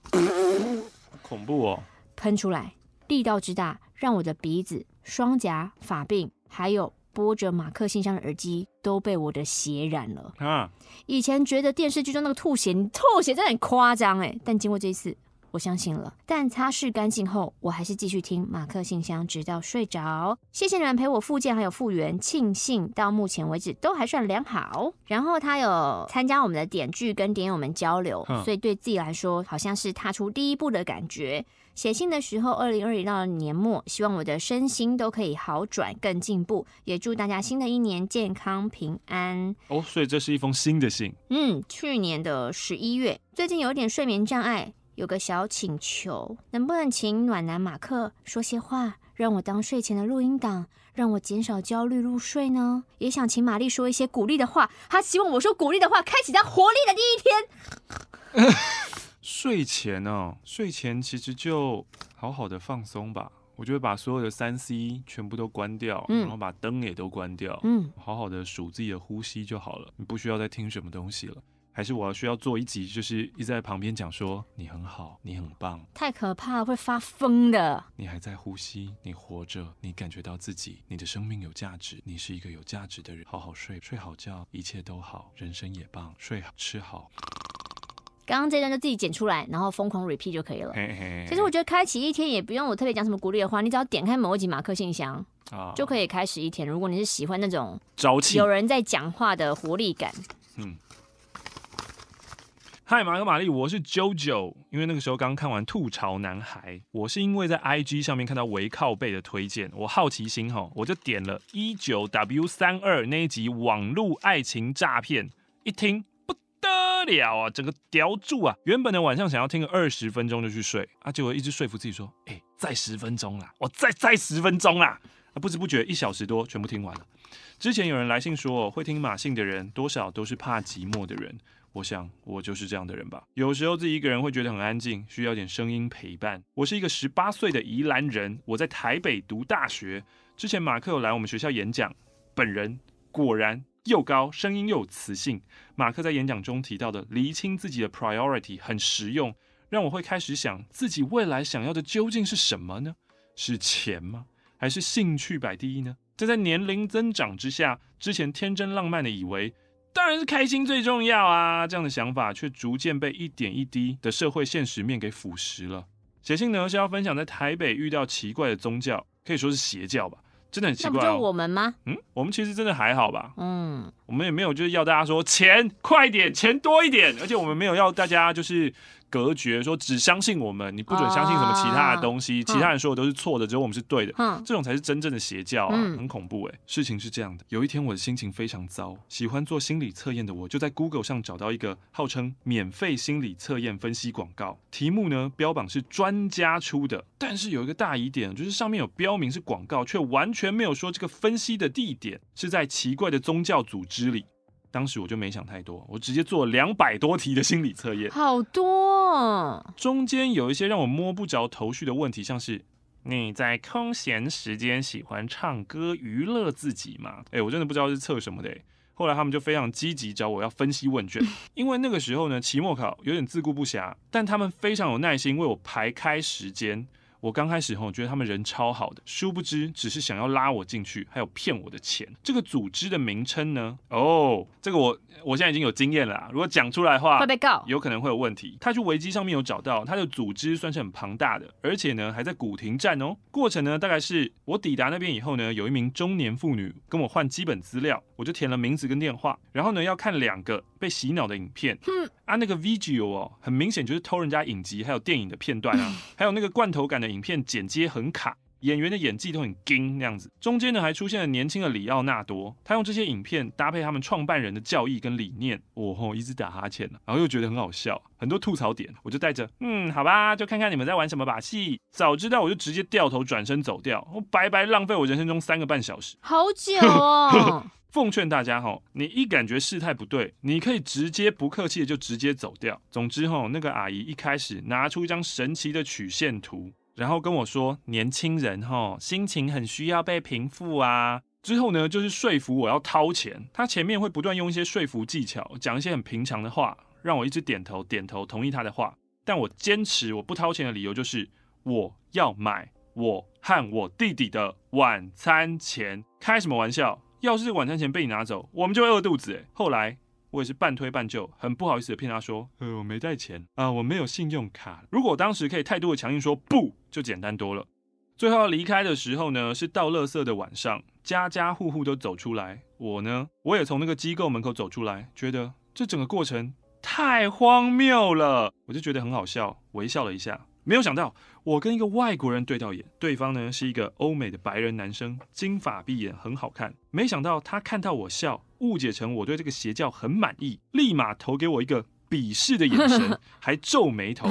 Speaker 1: 恐怖哦！
Speaker 2: 喷出来，力道之大，让我的鼻子、双颊、发鬓，还有播着马克信箱的耳机都被我的血染了。啊！以前觉得电视剧中那个吐血，你吐血真的很夸张哎，但经过这一次，我相信了。但擦拭干净后，我还是继续听马克信箱，直到睡着。谢谢你们陪我复健还有复原，庆幸到目前为止都还算良好。然后他有参加我们的点剧跟点友们交流，所以对自己来说好像是踏出第一步的感觉。写信的时候，二零二一到年末，希望我的身心都可以好转，更进步。也祝大家新的一年健康平安。
Speaker 1: 哦，所以这是一封新的信。
Speaker 2: 嗯，去年的十一月，最近有点睡眠障碍，有个小请求，能不能请暖男马克说些话，让我当睡前的录音档，让我减少焦虑入睡呢？也想请玛丽说一些鼓励的话，她希望我说鼓励的话，开启她活力的第一天。
Speaker 1: 睡前哦，睡前其实就好好的放松吧。我就会把所有的三 C 全部都关掉，嗯、然后把灯也都关掉，嗯，好好的数自己的呼吸就好了。你不需要再听什么东西了。还是我要需要做一集，就是一直在旁边讲说你很好，你很棒。
Speaker 2: 太可怕了，会发疯的。
Speaker 1: 你还在呼吸，你活着，你感觉到自己，你的生命有价值，你是一个有价值的人。好好睡，睡好觉，一切都好，人生也棒。睡好，吃好。
Speaker 2: 刚刚这段就自己剪出来，然后疯狂 repeat 就可以了。嘿嘿嘿，其实我觉得开启一天也不用我特别讲什么鼓励的话，你只要点开某一集马克信箱，啊，就可以开始一天。如果你是喜欢那种朝气、有人在讲话的活力感，嗯。
Speaker 1: 嗨，马克玛丽，我是 JoJo。因为那个时候刚看完《吐槽男孩》，我是因为在 IG 上面看到微靠背的推荐，我好奇心哈，我就点了一九 W 三二那一集网络爱情诈骗，一听不。得了啊，整个叼住啊！原本的晚上想要听个二十分钟就去睡啊，结果一直说服自己说，哎、再十分钟啦，我再再十分钟啦！啊，不知不觉一小时多全部听完了。之前有人来信说，会听马信的人多少都是怕寂寞的人，我想我就是这样的人吧。有时候自己一个人会觉得很安静，需要点声音陪伴。我是一个十八岁的宜兰人，我在台北读大学。之前马克有来我们学校演讲，本人果然。又高，声音又有磁性。马克在演讲中提到的厘清自己的 priority 很实用，让我会开始想自己未来想要的究竟是什么呢？是钱吗？还是兴趣摆第一呢？这在年龄增长之下，之前天真浪漫的以为当然是开心最重要啊，这样的想法却逐渐被一点一滴的社会现实面给腐蚀了。写信呢是要分享在台北遇到奇怪的宗教，可以说是邪教吧。真的很奇怪，哦，
Speaker 2: 那不就我们吗？
Speaker 1: 嗯，我们其实真的还好吧。嗯，我们也没有就是要大家说钱快一点，钱多一点，而且我们没有要大家就是。隔绝说只相信我们，你不准相信什么其他的东西，啊、其他人说的都是错的，只有我们是对的，嗯、这种才是真正的邪教啊，嗯、很恐怖哎。事情是这样的，有一天我的心情非常糟，喜欢做心理测验的我就在 Google 上找到一个号称免费心理测验分析广告，题目呢标榜是专家出的，但是有一个大疑点，就是上面有标明是广告，却完全没有说这个分析的地点是在奇怪的宗教组织里。当时我就没想太多，我直接做了两百多题的心理测验，
Speaker 2: 好多。
Speaker 1: 中间有一些让我摸不着头绪的问题，像是你在空闲时间喜欢唱歌娱乐自己吗？哎，我真的不知道是测什么的。后来他们就非常积极找我要分析问卷，因为那个时候呢，期末考有点自顾不暇，但他们非常有耐心为我排开时间。我刚开始吼觉得他们人超好的，殊不知只是想要拉我进去，还有骗我的钱。这个组织的名称呢？哦，这个我我现在已经有经验了啦。如果讲出来的话，会被告，有可能会有问题。他去维基上面有找到，他的组织算是很庞大的，而且呢还在古亭站哦。过程呢大概是我抵达那边以后呢，有一名中年妇女跟我换基本资料，我就填了名字跟电话，然后呢要看两个被洗脑的影片。嗯啊，那个 video 哦，很明显就是偷人家影集还有电影的片段啊，还有那个罐头感的影片剪接很卡，演员的演技都很惊那样子。中间呢还出现了年轻的里奥纳多，他用这些影片搭配他们创办人的教义跟理念，我、哦、吼一直打哈欠了，然后又觉得很好笑，很多吐槽点，我就带着嗯好吧，就看看你们在玩什么把戏。早知道我就直接掉头转身走掉，我白白浪费我人生中三个半小时，
Speaker 2: 好久哦。
Speaker 1: 奉劝大家哈，你一感觉事态不对，你可以直接不客气的就直接走掉。总之哈，那个阿姨一开始拿出一张神奇的曲线图，然后跟我说，年轻人哈心情很需要被平复啊。之后呢，就是说服我要掏钱。他前面会不断用一些说服技巧，讲一些很平常的话，让我一直点头点头同意他的话。但我坚持我不掏钱的理由就是，我要买我和我弟弟的晚餐钱。开什么玩笑？要是晚餐钱被你拿走，我们就会饿肚子。哎，后来我也是半推半就，很不好意思的骗他说，呃，我没带钱啊，我没有信用卡。如果当时可以态度的强硬说不，就简单多了。最后要离开的时候呢，是倒垃圾的晚上，家家户户都走出来，我呢，我也从那个机构门口走出来，觉得这整个过程太荒谬了，我就觉得很好笑，微笑了一下。没有想到，我跟一个外国人对到眼，对方呢是一个欧美的白人男生，金发碧眼，很好看。没想到他看到我笑，误解成我对这个邪教很满意，立马投给我一个鄙视的眼神，还皱眉头。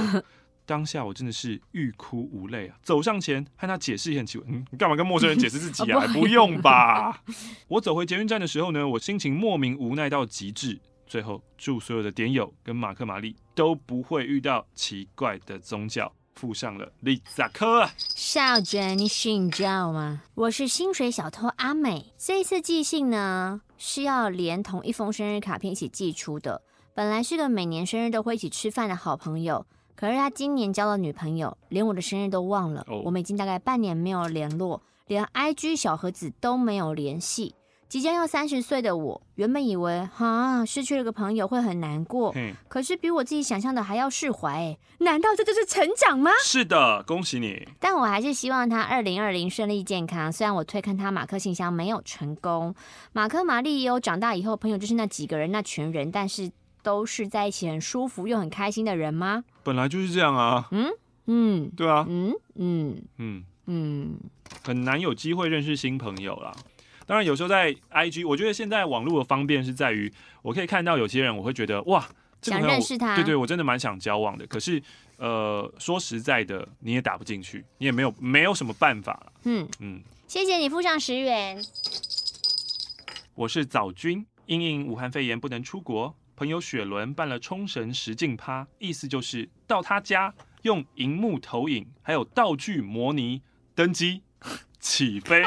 Speaker 1: 当下我真的是欲哭无泪啊！走上前和他解释也很奇怪，嗯，你干嘛跟陌生人解释自己啊？不用吧？我走回捷运站的时候呢，我心情莫名无奈到极致。最后，祝所有的点友跟马克玛丽都不会遇到奇怪的宗教。附上了李萨克。
Speaker 2: 少娟，你信教吗？我是薪水小偷阿美。这一次寄信呢，是要连同一封生日卡片一起寄出的。本来是个每年生日都会一起吃饭的好朋友，可是他今年交了女朋友，连我的生日都忘了。Oh. 我们已经大概半年没有联络，连 IG 小盒子都没有联系。即将要三十岁的我，原本以为哈失去了个朋友会很难过，可是比我自己想象的还要释怀。哎，难道这就是成长吗？
Speaker 1: 是的，恭喜你。
Speaker 2: 但我还是希望他二零二零顺利健康。虽然我推看他马克信箱没有成功，马克玛丽也有长大以后朋友就是那几个人那群人，但是都是在一起很舒服又很开心的人吗？
Speaker 1: 本来就是这样啊。嗯嗯，对啊。嗯嗯嗯嗯，很难有机会认识新朋友啦。当然，有时候在 IG，我觉得现在网络的方便是在于，我可以看到有些人，我会觉得哇，这个、
Speaker 2: 想认识他，
Speaker 1: 对对，我真的蛮想交往的。可是，呃，说实在的，你也打不进去，你也没有没有什么办法。嗯
Speaker 2: 嗯，谢谢你付上十元。
Speaker 1: 我是早君，因应武汉肺炎不能出国，朋友雪伦办了冲绳实境趴，意思就是到他家用荧幕投影还有道具模拟登机 起飞。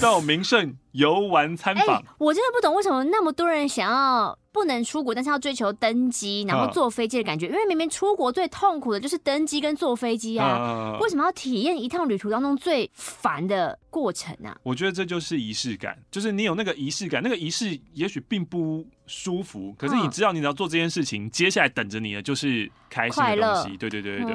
Speaker 1: 到名胜游玩参访，欸，
Speaker 2: 我真的不懂为什么那么多人想要不能出国，但是要追求登机，然后坐飞机的感觉。因为明明出国最痛苦的就是登机跟坐飞机啊，为什么要体验一趟旅途当中最烦的过程呢？
Speaker 1: 我觉得这就是仪式感，就是你有那个仪式感，那个仪式也许并不舒服，可是你知道你只要做这件事情，接下来等着你的就是开心的东西。对对对对对。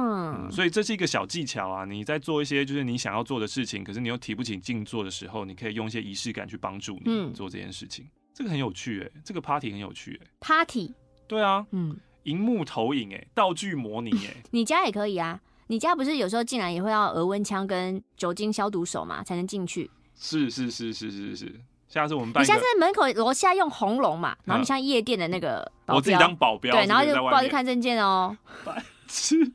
Speaker 1: 嗯，所以这是一个小技巧啊！你在做一些就是你想要做的事情，可是你又提不起劲做的时候，你可以用一些仪式感去帮助你做这件事情。嗯、这个很有趣哎、欸，这个 party 很有趣哎、欸。
Speaker 2: party？
Speaker 1: 对啊，嗯，荧幕投影哎、欸，道具模拟哎、欸，
Speaker 2: 你家也可以啊。你家不是有时候进来也会要额温枪跟酒精消毒手嘛，才能进去？
Speaker 1: 是是是是是是。下次我们办，
Speaker 2: 你下次在门口楼下用红龙嘛，然后你像夜店的那个保镖，
Speaker 1: 我自己当保镖，
Speaker 2: 对，然后就抱着看证件哦。
Speaker 1: 白痴。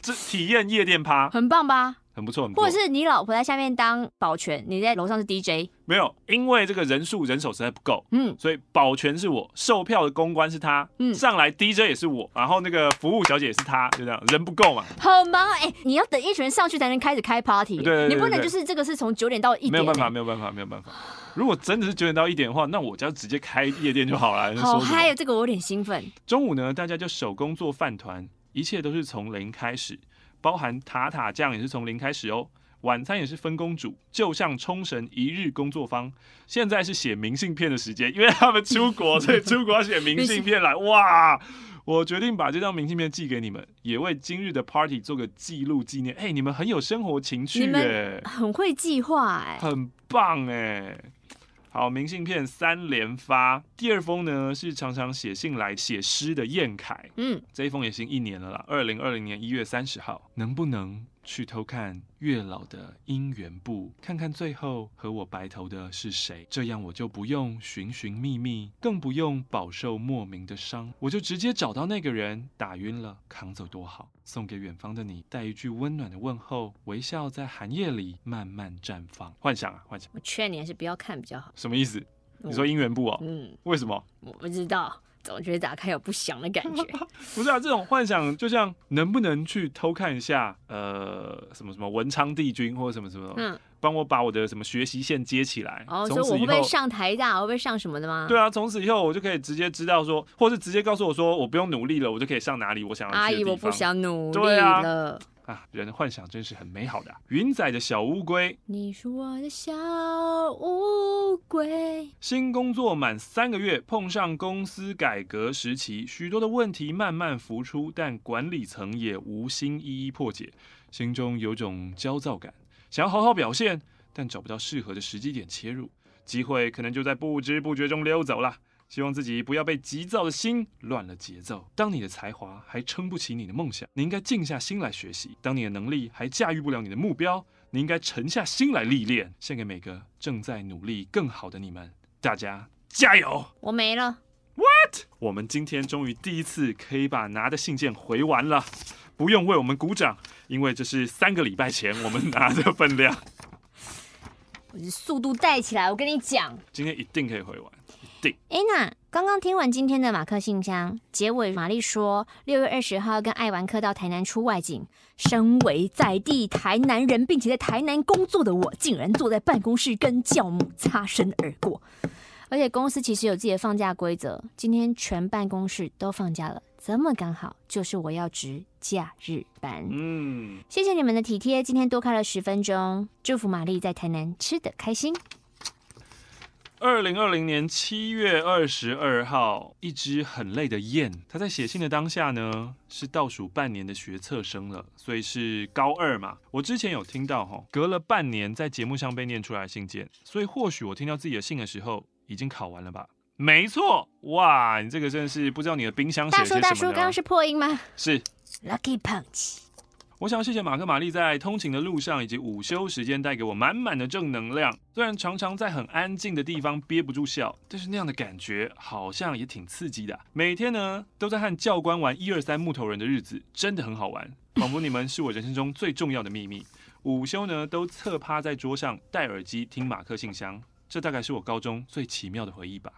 Speaker 1: 这体验夜店趴，
Speaker 2: 很棒吧？
Speaker 1: 很不错，很不错。
Speaker 2: 或者是你老婆在下面当保全，你在楼上是 DJ。
Speaker 1: 没有，因为这个人数人手实在不够，嗯，所以保全是我，售票的公关是他，嗯，上来 DJ 也是我，然后那个服务小姐也是他，就这样，人不够嘛。
Speaker 2: 好忙哎、欸，你要等一群人上去才能开始开 party，对，你不能就是这个是从九点到一点、欸，
Speaker 1: 没有办法，没有办法，没有办法。如果真的是九点到一点的话，那我就要直接开夜店就好了。好
Speaker 2: 嗨，有这个我有点兴奋。
Speaker 1: 中午呢，大家就手工做饭团，一切都是从零开始。包含塔塔酱也是从零开始哦，晚餐也是分工煮，就像冲绳一日工作坊。现在是写明信片的时间，因为他们出国，所以出国要写明信片来。哇！我决定把这张明信片寄给你们，也为今日的 party 做个记录纪念。哎、欸，你们很有生活情趣耶，
Speaker 2: 很会计划哎，
Speaker 1: 很棒哎。好，明信片三连发。第二封呢是常常写信来写诗的燕凯，嗯，这一封也行一年了啦。二零二零年一月三十号，能不能去偷看月老的姻缘簿，看看最后和我白头的是谁？这样我就不用寻寻觅觅，更不用饱受莫名的伤，我就直接找到那个人，打晕了扛走多好。送给远方的你，带一句温暖的问候，微笑在寒夜里慢慢绽放。幻想啊，幻想！
Speaker 2: 我劝你还是不要看比较好。
Speaker 1: 什么意思？你说姻缘簿哦？嗯，为什么？
Speaker 2: 我不知道。总觉得打开有不祥的感觉。
Speaker 1: 不是啊，这种幻想就像能不能去偷看一下，呃，什么什么文昌帝君或者什么什么，嗯，帮我把我的什么学习线接起来。
Speaker 2: 哦，所以我会不会上台大，我会不会上什么的吗？
Speaker 1: 对啊，从此以后我就可以直接知道说，或是直接告诉我说，我不用努力了，我就可以上哪里我想要去的地方。
Speaker 2: 阿姨，我不想努力了。
Speaker 1: 啊，人的幻想真是很美好的啊。云仔的小乌龟，
Speaker 2: 你是我的小乌龟。
Speaker 1: 新工作满三个月，碰上公司改革时期，许多的问题慢慢浮出，但管理层也无心一一破解，心中有种焦躁感，想要好好表现，但找不到适合的时机点切入，机会可能就在不知不觉中溜走了。希望自己不要被急躁的心乱了节奏。当你的才华还撑不起你的梦想，你应该静下心来学习；当你的能力还驾驭不了你的目标，你应该沉下心来历练。献给每个正在努力更好的你们，大家加油！
Speaker 2: 我没了。
Speaker 1: What？我们今天终于第一次可以把拿的信件回完了，不用为我们鼓掌，因为这是三个礼拜前我们拿的分量。
Speaker 2: 速度带起来，我跟你讲，
Speaker 1: 今天一定可以回完。
Speaker 2: 哎，那刚刚听完今天的马克信箱结尾，玛丽说六月二十号跟爱玩客到台南出外景。身为在地台南人，并且在台南工作的我，竟然坐在办公室跟教母擦身而过。而且公司其实有自己的放假规则，今天全办公室都放假了，这么刚好就是我要值假日班。嗯，谢谢你们的体贴，今天多开了十分钟，祝福玛丽在台南吃得开心。
Speaker 1: 二零二零年七月二十二号，一只很累的雁，它在写信的当下呢，是倒数半年的学测生了，所以是高二嘛。我之前有听到哈，隔了半年在节目上被念出来信件，所以或许我听到自己的信的时候，已经考完了吧？没错，哇，你这个真的是不知道你的冰箱写些什么。
Speaker 2: 大叔，大叔，刚刚是破音吗？
Speaker 1: 是。
Speaker 2: Lucky Punch。
Speaker 1: 我想谢谢马克玛丽在通勤的路上以及午休时间带给我满满的正能量。虽然常常在很安静的地方憋不住笑，但是那样的感觉好像也挺刺激的。每天呢都在和教官玩一二三木头人的日子真的很好玩，仿佛你们是我人生中最重要的秘密。午休呢都侧趴在桌上戴耳机听马克信箱，这大概是我高中最奇妙的回忆吧。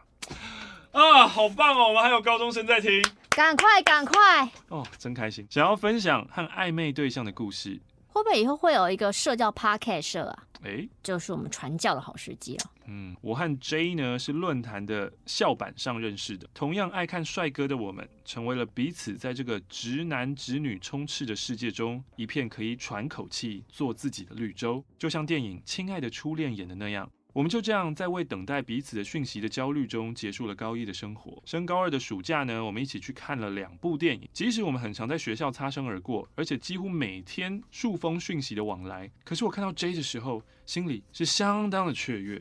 Speaker 1: 啊，好棒哦！我们还有高中生在听，
Speaker 2: 赶快赶快
Speaker 1: 哦，真开心！想要分享和暧昧对象的故事，
Speaker 2: 会不会以后会有一个社交 podcast 社啊？
Speaker 1: 哎，
Speaker 2: 就是我们传教的好时机了。
Speaker 1: 嗯，我和 J 呢是论坛的校板上认识的，同样爱看帅哥的我们，成为了彼此在这个直男直女充斥的世界中一片可以喘口气、做自己的绿洲，就像电影《亲爱的初恋》演的那样。我们就这样在为等待彼此的讯息的焦虑中结束了高一的生活。升高二的暑假呢，我们一起去看了两部电影。即使我们很常在学校擦身而过，而且几乎每天数封讯息的往来，可是我看到 J 的时候，心里是相当的雀跃。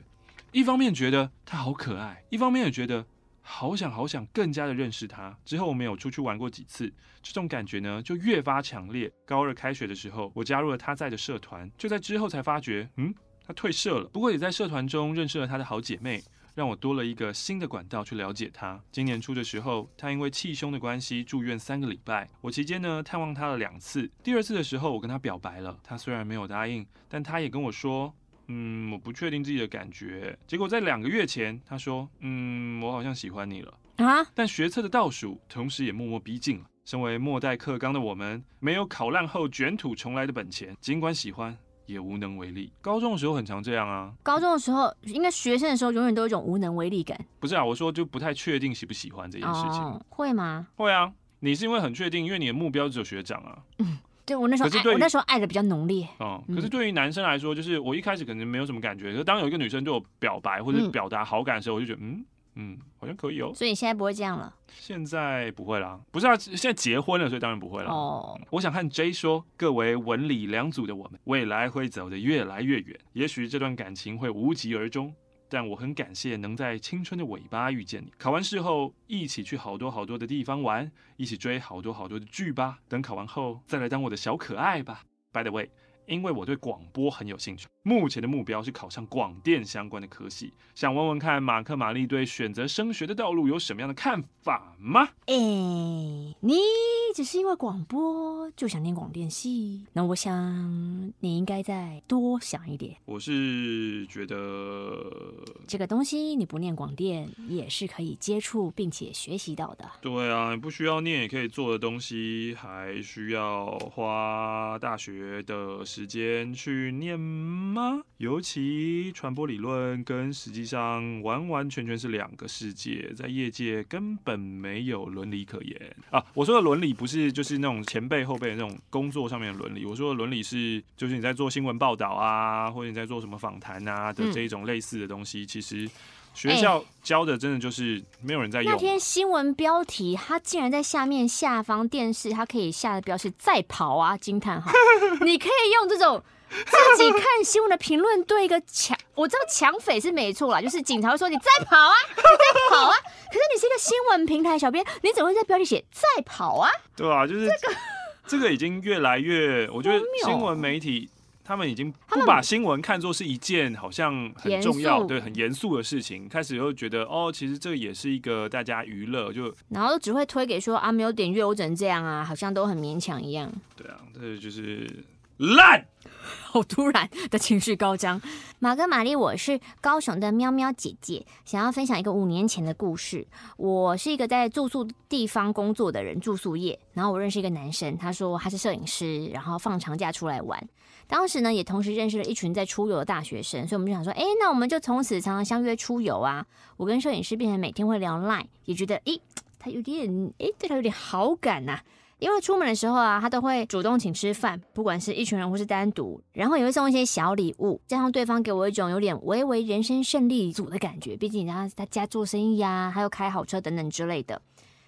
Speaker 1: 一方面觉得他好可爱，一方面也觉得好想好想更加的认识他。之后我们有出去玩过几次，这种感觉呢就越发强烈。高二开学的时候，我加入了他在的社团，就在之后才发觉，嗯。他退社了，不过也在社团中认识了他的好姐妹，让我多了一个新的管道去了解他。今年初的时候，他因为气胸的关系住院三个礼拜，我期间呢探望他了两次。第二次的时候，我跟他表白了，他虽然没有答应，但他也跟我说，嗯，我不确定自己的感觉。结果在两个月前，他说，嗯，我好像喜欢你了啊。但学测的倒数，同时也默默逼近了。身为末代课纲的我们，没有考烂后卷土重来的本钱，尽管喜欢。也无能为力。高中的时候很常这样啊。
Speaker 2: 高中的时候，应该学生的时候，永远都有一种无能为力感。
Speaker 1: 不是啊，我说就不太确定喜不喜欢这件事情。
Speaker 2: 哦，会吗？
Speaker 1: 会啊。你是因为很确定，因为你的目标只有学长啊。
Speaker 2: 嗯，对我那时候爱，我那时候爱的比较浓烈。
Speaker 1: 哦，可是对于男生来说，就是我一开始可能没有什么感觉，可是当有一个女生对我表白或者表达好感的时候，我就觉得嗯。嗯，好像可以哦。
Speaker 2: 所以你现在不会这样了？
Speaker 1: 现在不会啦，不是啊，现在结婚了，所以当然不会了。哦，我想和 J 说，各位文理两组的我们，未来会走得越来越远。也许这段感情会无疾而终，但我很感谢能在青春的尾巴遇见你。考完试后，一起去好多好多的地方玩，一起追好多好多的剧吧。等考完后，再来当我的小可爱吧。By the way。因为我对广播很有兴趣，目前的目标是考上广电相关的科系，想问问看马克玛丽对选择升学的道路有什么样的看法吗？
Speaker 2: 哎，你只是因为广播就想念广电系，那我想你应该再多想一点。
Speaker 1: 我是觉得
Speaker 2: 这个东西你不念广电也是可以接触并且学习到的。
Speaker 1: 对啊，你不需要念也可以做的东西，还需要花大学的时间去念吗？尤其传播理论跟实际上完完全全是两个世界，在业界根本没有伦理可言啊！我说的伦理不是就是那种前辈后辈的那种工作上面的伦理，我说的伦理是就是你在做新闻报道啊，或者你在做什么访谈啊的这一种类似的东西，嗯、其实。学校教的真的就是没有人在用。
Speaker 2: 那天新闻标题，他竟然在下面下方电视，他可以下的标示“再跑啊”惊叹号！你可以用这种自己看新闻的评论对一个抢，我知道抢匪是没错啦，就是警察会说你再跑啊，你再跑啊。可是你是一个新闻平台小编，你怎么会在标题写“再跑啊”？
Speaker 1: 对啊，就是这个，这个已经越来越，我觉得新闻媒体。他们已经不把新闻看作是一件好像很重要、对很严肃的事情，开始又觉得哦，其实这也是一个大家娱乐，就
Speaker 2: 然后只会推给说啊，没有点阅我只能这样啊，好像都很勉强一样。
Speaker 1: 对啊，这就是烂。
Speaker 2: 好突然的情绪高涨。马哥、玛丽，我是高雄的喵喵姐姐，想要分享一个五年前的故事。我是一个在住宿地方工作的人，住宿业。然后我认识一个男生，他说他是摄影师，然后放长假出来玩。当时呢，也同时认识了一群在出游的大学生，所以我们就想说，哎，那我们就从此常常相约出游啊。我跟摄影师变成每天会聊 Line，也觉得，哎，他有点，诶，对他有点好感呐、啊。因为出门的时候啊，他都会主动请吃饭，不管是一群人或是单独，然后也会送一些小礼物，加上对方给我一种有点微微人生胜利组的感觉。毕竟他他家做生意呀、啊，还有开好车等等之类的。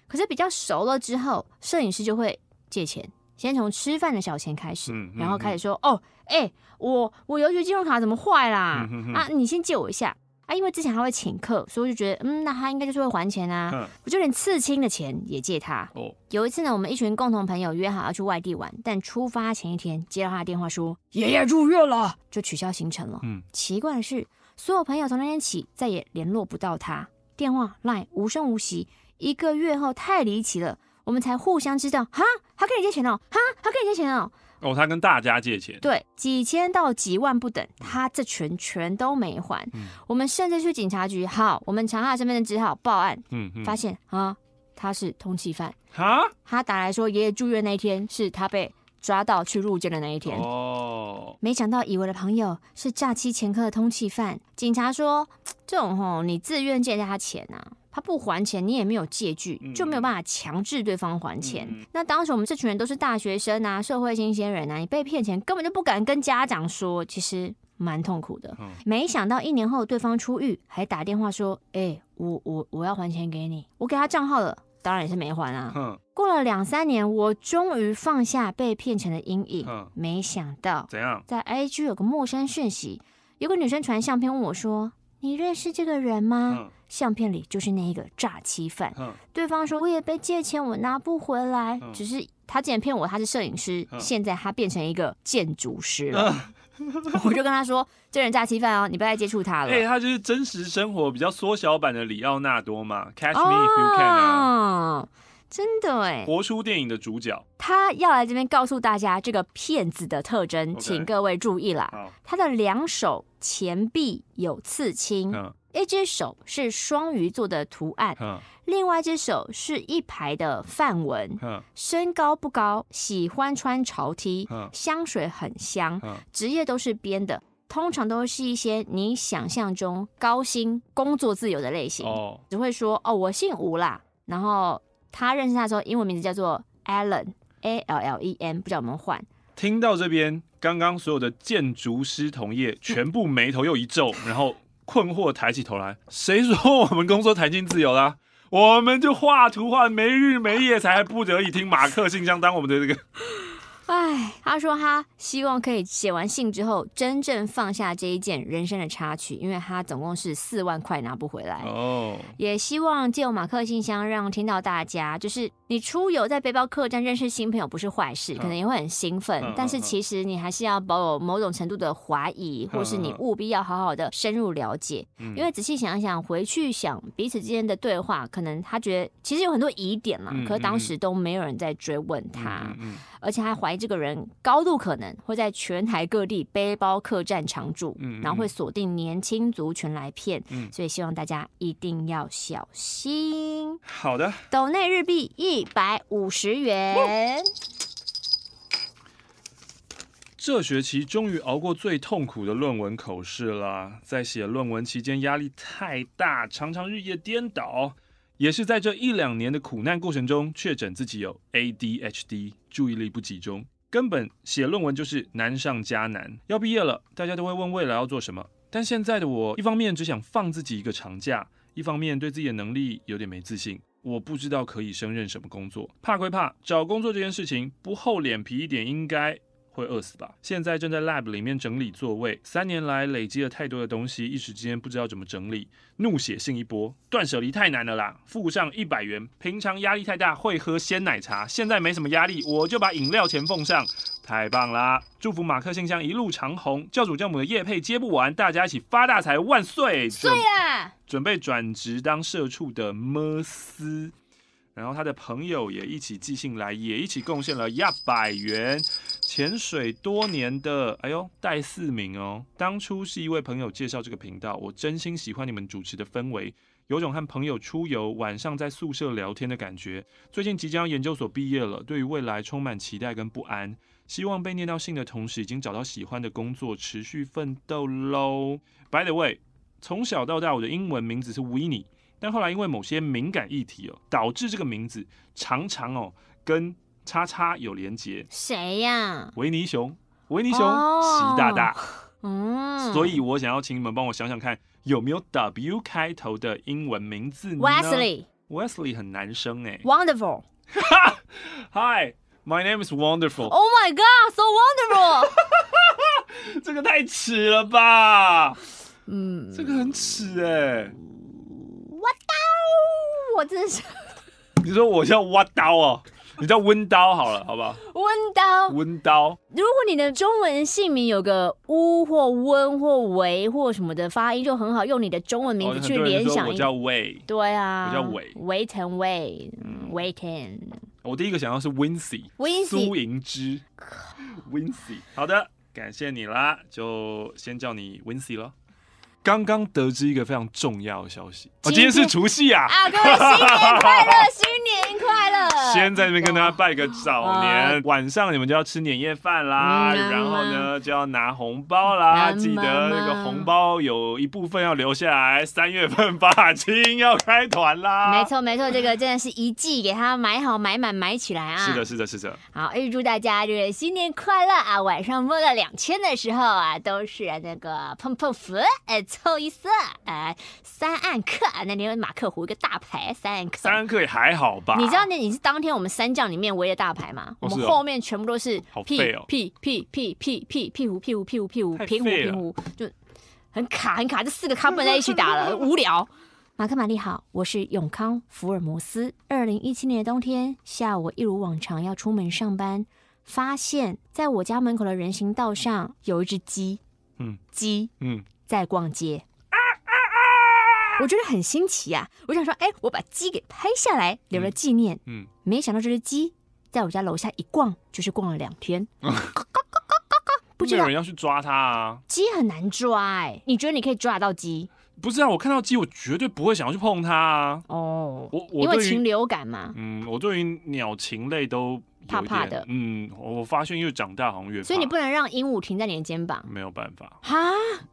Speaker 2: 可是比较熟了之后，摄影师就会借钱，先从吃饭的小钱开始，然后开始说：“哦，哎，我我邮局金融卡怎么坏啦？啊，你先借我一下。”啊，因为之前他会请客，所以我就觉得，嗯，那他应该就是会还钱啊。嗯、我就连刺青的钱也借他。哦，有一次呢，我们一群共同朋友约好要去外地玩，但出发前一天接到他的电话说爷爷住院了，就取消行程了。嗯，奇怪的是，所有朋友从那天起再也联络不到他，电话 line 无声无息。一个月后，太离奇了，我们才互相知道，哈，他跟你借钱哦，哈，他跟你借钱哦。
Speaker 1: 哦，他跟大家借钱，
Speaker 2: 对，几千到几万不等，他这全全都没还。嗯、我们甚至去警察局，好，我们查他的身份证，只好报案。嗯，嗯发现啊，他是通缉犯。哈，他打来说，爷爷住院那一天是他被抓到去入监的那一天。哦，没想到以为的朋友是假期前科的通缉犯。警察说，这种吼，你自愿借他钱啊。他不还钱，你也没有借据，就没有办法强制对方还钱。嗯、那当时我们这群人都是大学生啊，社会新鲜人啊，你被骗钱根本就不敢跟家长说，其实蛮痛苦的。嗯、没想到一年后对方出狱，还打电话说：“哎、欸，我我我要还钱给你，我给他账号了，当然也是没还啊。嗯”过了两三年，我终于放下被骗钱的阴影。嗯、没想到
Speaker 1: 怎样，
Speaker 2: 在 IG 有个陌生讯息，有个女生传相片问我说：“你认识这个人吗？”嗯相片里就是那一个诈欺犯，嗯、对方说我也被借钱，我拿不回来，嗯、只是他竟然骗我他是摄影师，嗯、现在他变成一个建筑师了，嗯、我就跟他说这人诈欺犯哦，你不要再接触他了。哎、
Speaker 1: 欸，他就是真实生活比较缩小版的里奥纳多嘛，Catch me if you can 啊。
Speaker 2: 哦真的哎，
Speaker 1: 播出电影的主角，
Speaker 2: 他要来这边告诉大家这个骗子的特征.请各位注意啦。他的两手前臂有刺青，嗯、一只手是双鱼座的图案，嗯、另外一只手是一排的梵文。嗯、身高不高，喜欢穿潮 T，嗯、香水很香，嗯、职业都是编的，通常都是一些你想象中高薪、工作自由的类型。哦，只会说哦，我姓吴啦，然后。他认识他的时候，英文名字叫做 Allen，A L L E N，不知道有没有换。
Speaker 1: 听到这边，刚刚所有的建筑师同业全部眉头又一皱，然后困惑抬起头来：谁说我们工作弹性自由啦？我们就画图画没日没夜，才不得已听马克信箱当我们的这个。
Speaker 2: 哎，他说他希望可以写完信之后，真正放下这一件人生的插曲，因为他总共是四万块拿不回来。哦，也希望借由马克信箱，让听到大家，就是你出游在背包客栈认识新朋友不是坏事，可能也会很兴奋，嗯、但是其实你还是要保有某种程度的怀疑，或是你务必要好好的深入了解，嗯、因为仔细想一想，回去想彼此之间的对话，可能他觉得其实有很多疑点嘛，嗯、可是当时都没有人在追问他。而且还怀疑这个人高度可能会在全台各地背包客栈常驻，嗯嗯、然后会锁定年轻族群来骗，嗯、所以希望大家一定要小心。
Speaker 1: 好的，
Speaker 2: 斗内日币一百五十元。
Speaker 1: 这学期终于熬过最痛苦的论文口试了。在写论文期间，压力太大，常常日夜颠倒。也是在这一两年的苦难过程中，确诊自己有 ADHD，注意力不集中，根本写论文就是难上加难。要毕业了，大家都会问未来要做什么。但现在的我，一方面只想放自己一个长假，一方面对自己的能力有点没自信。我不知道可以胜任什么工作，怕归怕，找工作这件事情不厚脸皮一点，应该会饿死吧。现在正在 lab 里面整理座位，三年来累积了太多的东西，一时之间不知道怎么整理，怒写信一波，断舍离太难了啦，附上一百元。平常压力太大会喝鲜奶茶，现在没什么压力，我就把饮料钱奉上。太棒啦！祝福马克信箱一路长虹，教主教母的业配接不完，大家一起发大财，万岁！
Speaker 2: 岁啊！
Speaker 1: 准备转职当社畜的摩斯，然后他的朋友也一起寄信来，也一起贡献了一百元。潜水多年的，哎呦，戴四名哦。当初是一位朋友介绍这个频道，我真心喜欢你们主持的氛围。有种和朋友出游，晚上在宿舍聊天的感觉。最近即将研究所毕业了，对于未来充满期待跟不安。希望被念到信的同时，已经找到喜欢的工作，持续奋斗喽。By the way，从小到大我的英文名字是 Winnie，但后来因为某些敏感议题哦，导致这个名字常常哦跟叉叉有连结。
Speaker 2: 谁呀？
Speaker 1: 维尼熊，维尼熊，习、oh, 大大。
Speaker 2: 嗯，
Speaker 1: 所以我想要请你们帮我想想看。有没有 W 开头的英文名字呢
Speaker 2: ？Wesley，Wesley
Speaker 1: 很男生哎。
Speaker 2: Wonderful，Hi，my
Speaker 1: name is Wonderful。
Speaker 2: Oh my God，so wonderful！
Speaker 1: 这个太耻了吧？
Speaker 2: 嗯，
Speaker 1: 这个很耻哎。
Speaker 2: 挖刀，我真是。
Speaker 1: 你说我叫挖刀哦？你叫温刀好了，好不好？
Speaker 2: 温刀，
Speaker 1: 温刀。
Speaker 2: 如果你的中文姓名有个乌或温或维或什么的发音就很好，用你的中文名字去联想。
Speaker 1: 我叫韦。
Speaker 2: 对啊，
Speaker 1: 我叫韦。
Speaker 2: 韦腾韦，韦腾。
Speaker 1: 我第一个想到是 Wincy，苏银之。Wincy，好的，感谢你啦，就先叫你 Wincy 了。刚刚得知一个非常重要的消息，哦，今天是除夕啊！
Speaker 2: 啊，各位新年快乐，新年快乐！
Speaker 1: 先在那边跟大家拜个早年，晚上你们就要吃年夜饭啦，然后呢就要拿红包啦，记得那个红包有一部分要留下来，三月份发金要开团啦！
Speaker 2: 没错没错，这个真的是一季给他买好买满买起来啊！
Speaker 1: 是的是的是的，
Speaker 2: 好，预祝大家就是新年快乐啊！晚上摸到两千的时候啊，都是那个碰碰福哎。凑一色，哎，三暗克，那天马克胡一个大牌，三暗克，
Speaker 1: 三暗克也还好吧？
Speaker 2: 你知道那你是当天我们三将里面唯一的大牌吗？我们后面全部都是屁屁屁屁屁屁屁胡屁胡屁胡屁胡平胡平胡，就很卡很卡，这四个卡不能在一起打了，无聊。马克玛丽好，我是永康福尔摩斯。二零一七年的冬天下午，我一如往常要出门上班，发现在我家门口的人行道上有一只鸡，嗯，鸡，嗯。在逛街！我觉得很新奇啊，我想说，哎，我把鸡给拍下来，留了纪念。嗯，嗯，没想到这只鸡在我家楼下一逛，就是逛了两天。嗯、不知道
Speaker 1: 有人要去抓它啊？
Speaker 2: 鸡很难抓哎，你觉得你可以抓到鸡？
Speaker 1: 不是啊，我看到鸡，我绝对不会想要去碰它啊。
Speaker 2: 哦，
Speaker 1: 我我
Speaker 2: 因为禽流感嘛。
Speaker 1: 嗯，我对于鸟禽类都。怕怕的，嗯，我发现越长大好像越，
Speaker 2: 所以你不能让鹦鹉停在你的肩膀，
Speaker 1: 没有办法
Speaker 2: 哈，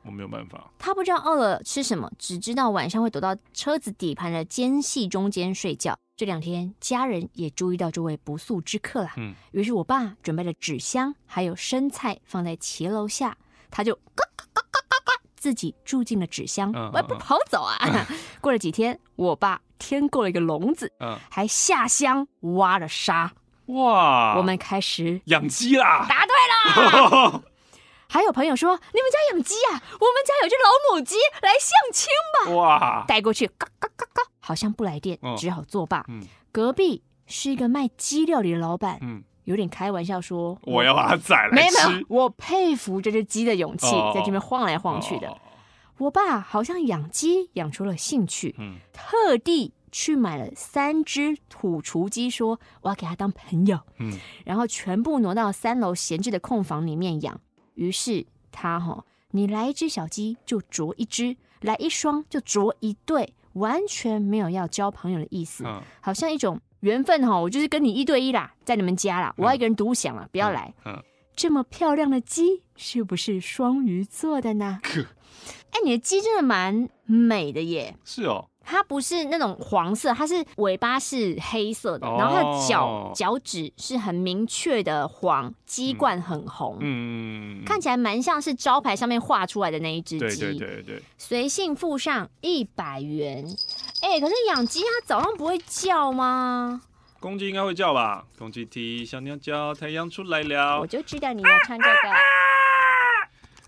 Speaker 1: 我没有办法。
Speaker 2: 他不知道饿了吃什么，只知道晚上会躲到车子底盘的间隙中间睡觉。这两天家人也注意到这位不速之客了，嗯，于是我爸准备了纸箱还有生菜放在骑楼下，他就嘎嘎嘎嘎嘎嘎自己住进了纸箱，嗯、我也不跑走啊。嗯、过了几天，我爸添购了一个笼子，嗯，还下乡挖了沙。
Speaker 1: 哇！
Speaker 2: 我们开始
Speaker 1: 养鸡啦！
Speaker 2: 答对啦。还有朋友说：“你们家养鸡啊？我们家有只老母鸡，来相亲吧！”哇！带过去，嘎嘎嘎嘎，好像不来电，只好作罢。嗯，隔壁是一个卖鸡料理的老板，嗯，有点开玩笑说：“
Speaker 1: 我要把它宰来吃。”没有，
Speaker 2: 我佩服这只鸡的勇气，在这边晃来晃去的。我爸好像养鸡养出了兴趣，嗯，特地。去买了三只土雏鸡，说我要给它当朋友，嗯，然后全部挪到三楼闲置的空房里面养。于是他哈，你来一只小鸡就啄一只，来一双就啄一对，完全没有要交朋友的意思，好像一种缘分哈，我就是跟你一对一啦，在你们家啦，我要一个人独享了，不要来。这么漂亮的鸡是不是双鱼座的呢？哎，你的鸡真的蛮美的耶！
Speaker 1: 是哦。
Speaker 2: 它不是那种黄色，它是尾巴是黑色的，然后它的脚脚趾是很明确的黄，鸡冠很红，嗯，看起来蛮像是招牌上面画出来的那一只鸡。对
Speaker 1: 对对对。
Speaker 2: 随信附上一百元。哎，可是养鸡它早上不会叫吗？
Speaker 1: 公鸡应该会叫吧？公鸡啼，小鸟叫，太阳出来了。
Speaker 2: 我就知道你要唱这个。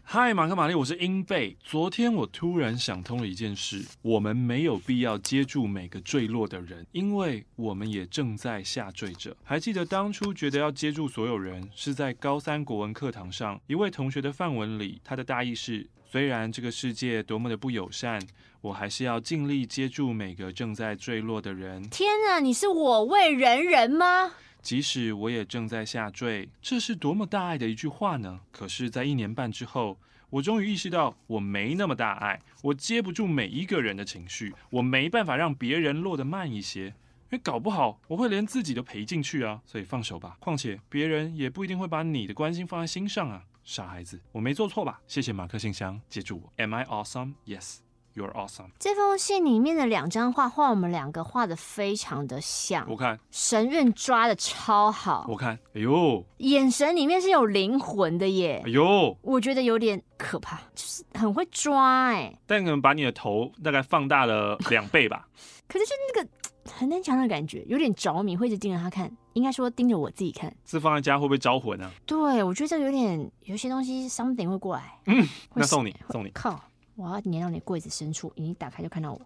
Speaker 1: 嗨，马克玛丽，我是英贝。昨天我突然想通了一件事：我们没有必要接住每个坠落的人，因为我们也正在下坠着。还记得当初觉得要接住所有人，是在高三国文课堂上一位同学的范文里，他的大意是：虽然这个世界多么的不友善，我还是要尽力接住每个正在坠落的人。
Speaker 2: 天啊，你是我为人人吗？
Speaker 1: 即使我也正在下坠，这是多么大爱的一句话呢？可是，在一年半之后，我终于意识到，我没那么大爱，我接不住每一个人的情绪，我没办法让别人落得慢一些，因为搞不好我会连自己都赔进去啊！所以放手吧。况且，别人也不一定会把你的关心放在心上啊，傻孩子，我没做错吧？谢谢马克信箱，接住我。Am I awesome? Yes. You're awesome。
Speaker 2: 这封信里面的两张画画，我们两个画的非常的像。
Speaker 1: 我看
Speaker 2: 神韵抓的超好。
Speaker 1: 我看，哎呦，
Speaker 2: 眼神里面是有灵魂的耶。
Speaker 1: 哎呦，
Speaker 2: 我觉得有点可怕，就是很会抓哎。
Speaker 1: 但可能把你的头大概放大了两倍吧。
Speaker 2: 可是就那个很难讲的感觉，有点着迷，会一直盯着他看。应该说盯着我自己看。
Speaker 1: 是放在家会不会招魂啊？
Speaker 2: 对，我觉得这有点有些东西 something 会过来。
Speaker 1: 嗯，那送你，送你。
Speaker 2: 靠。我要粘到你柜子深处，你一打开就看到我。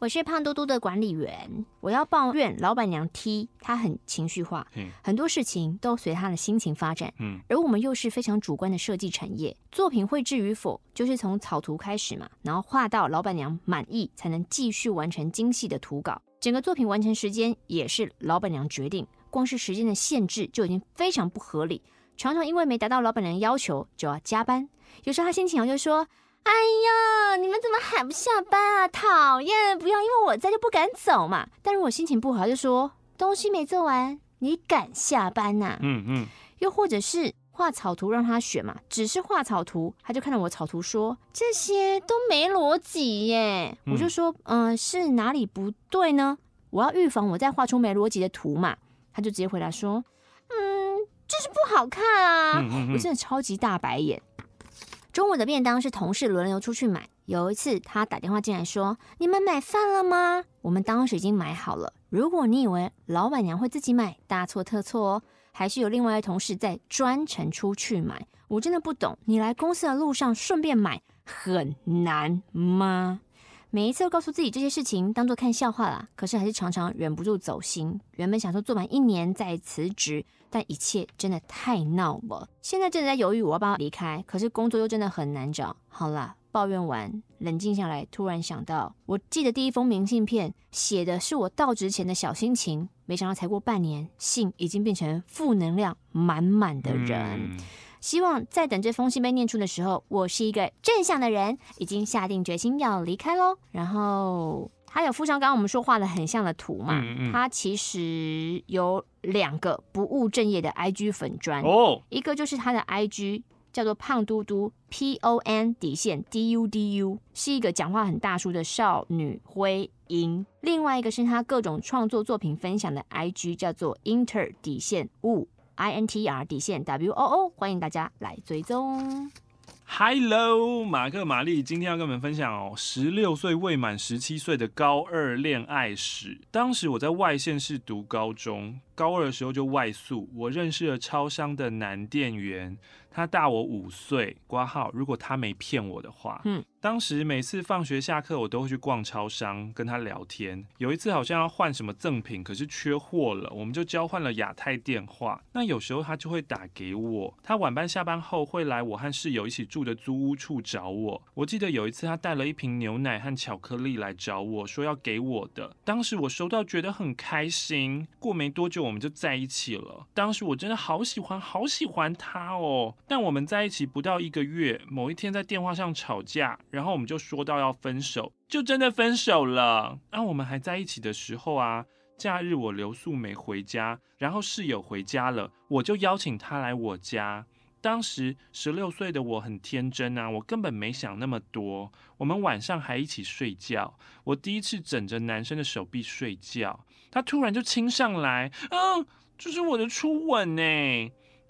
Speaker 2: 我是胖嘟嘟的管理员，我要抱怨老板娘 T，她很情绪化，嗯，很多事情都随她的心情发展，嗯，而我们又是非常主观的设计产业，作品绘制与否就是从草图开始嘛，然后画到老板娘满意，才能继续完成精细的图稿。整个作品完成时间也是老板娘决定，光是时间的限制就已经非常不合理，常常因为没达到老板娘的要求就要加班，有时候她心情好就说。哎呀，你们怎么还不下班啊？讨厌！不要因为我在就不敢走嘛。但如果心情不好，就说东西没做完，你敢下班呐？嗯嗯。又或者是画草图让他选嘛，只是画草图，他就看到我草图说这些都没逻辑耶。我就说，嗯、呃，是哪里不对呢？我要预防我再画出没逻辑的图嘛。他就直接回答说，嗯，就是不好看啊。我真的超级大白眼。中午的便当是同事轮流出去买。有一次，他打电话进来说：“你们买饭了吗？”我们当时已经买好了。如果你以为老板娘会自己买，大错特错哦，还是有另外一同事在专程出去买。我真的不懂，你来公司的路上顺便买很难吗？每一次都告诉自己这些事情当做看笑话啦，可是还是常常忍不住走心。原本想说做满一年再辞职，但一切真的太闹了。现在正在犹豫我要不要离开，可是工作又真的很难找。好啦，抱怨完，冷静下来，突然想到，我寄的第一封明信片写的是我到职前的小心情，没想到才过半年，信已经变成负能量满满的人。希望在等这封信被念出的时候，我是一个正向的人，已经下定决心要离开喽。然后他有附上刚刚我们说画的很像的图嘛？嗯嗯，他其实有两个不务正业的 IG 粉专哦，一个就是他的 IG 叫做胖嘟嘟 P O N 底线 D U D U，是一个讲话很大叔的少女灰音；另外一个是他各种创作作品分享的 IG 叫做 Inter 底线雾。I N T R 底线 W O O，欢迎大家来追踪。
Speaker 1: Hello，马克玛丽今天要跟我们分享哦，十六岁未满十七岁的高二恋爱史。当时我在外县市读高中，高二的时候就外宿，我认识了超商的男店员。他大我五岁，挂号。如果他没骗我的话，嗯，当时每次放学下课，我都会去逛超商，跟他聊天。有一次好像要换什么赠品，可是缺货了，我们就交换了亚太电话。那有时候他就会打给我。他晚班下班后会来我和室友一起住的租屋处找我。我记得有一次他带了一瓶牛奶和巧克力来找我说要给我的。当时我收到觉得很开心。过没多久我们就在一起了。当时我真的好喜欢，好喜欢他哦。但我们在一起不到一个月，某一天在电话上吵架，然后我们就说到要分手，就真的分手了。当我们还在一起的时候啊，假日我留宿没回家，然后室友回家了，我就邀请他来我家。当时十六岁的我很天真啊，我根本没想那么多。我们晚上还一起睡觉，我第一次枕着男生的手臂睡觉，他突然就亲上来，嗯，这是我的初吻呢，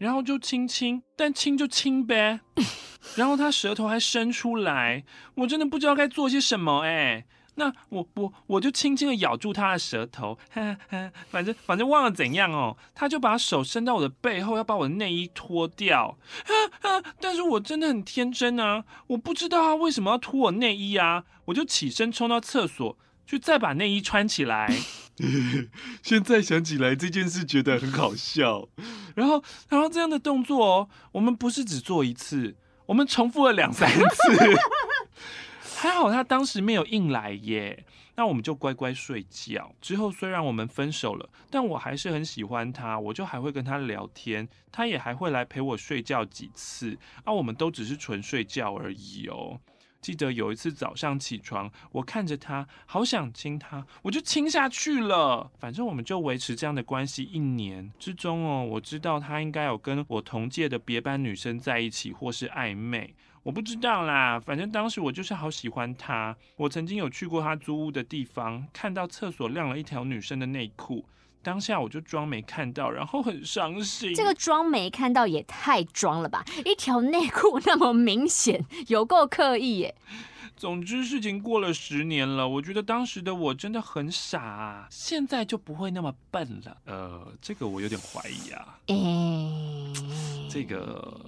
Speaker 1: 然后就亲亲，但亲就亲呗，然后他舌头还伸出来，我真的不知道该做些什么哎。那我我我就轻轻的咬住他的舌头，呵呵，反正反正忘了怎样哦，他就把手伸到我的背后，要把我的内衣脱掉，但是我真的很天真啊，我不知道他为什么要脱我内衣啊，我就起身冲到厕所，去再把内衣穿起来。现在想起来这件事觉得很好笑，然后然后这样的动作哦，我们不是只做一次，我们重复了两三次。还好他当时没有硬来耶，那我们就乖乖睡觉。之后虽然我们分手了，但我还是很喜欢他，我就还会跟他聊天，他也还会来陪我睡觉几次。啊，我们都只是纯睡觉而已哦。记得有一次早上起床，我看着他，好想亲他，我就亲下去了。反正我们就维持这样的关系一年之中哦，我知道他应该有跟我同届的别班女生在一起，或是暧昧。我不知道啦，反正当时我就是好喜欢他。我曾经有去过他租屋的地方，看到厕所晾了一条女生的内裤，当下我就装没看到，然后很伤心。
Speaker 2: 这个装没看到也太装了吧！一条内裤那么明显，有够刻意耶。
Speaker 1: 总之，事情过了十年了，我觉得当时的我真的很傻啊，现在就不会那么笨了。呃，这个我有点怀疑啊。
Speaker 2: 嗯，
Speaker 1: 这个，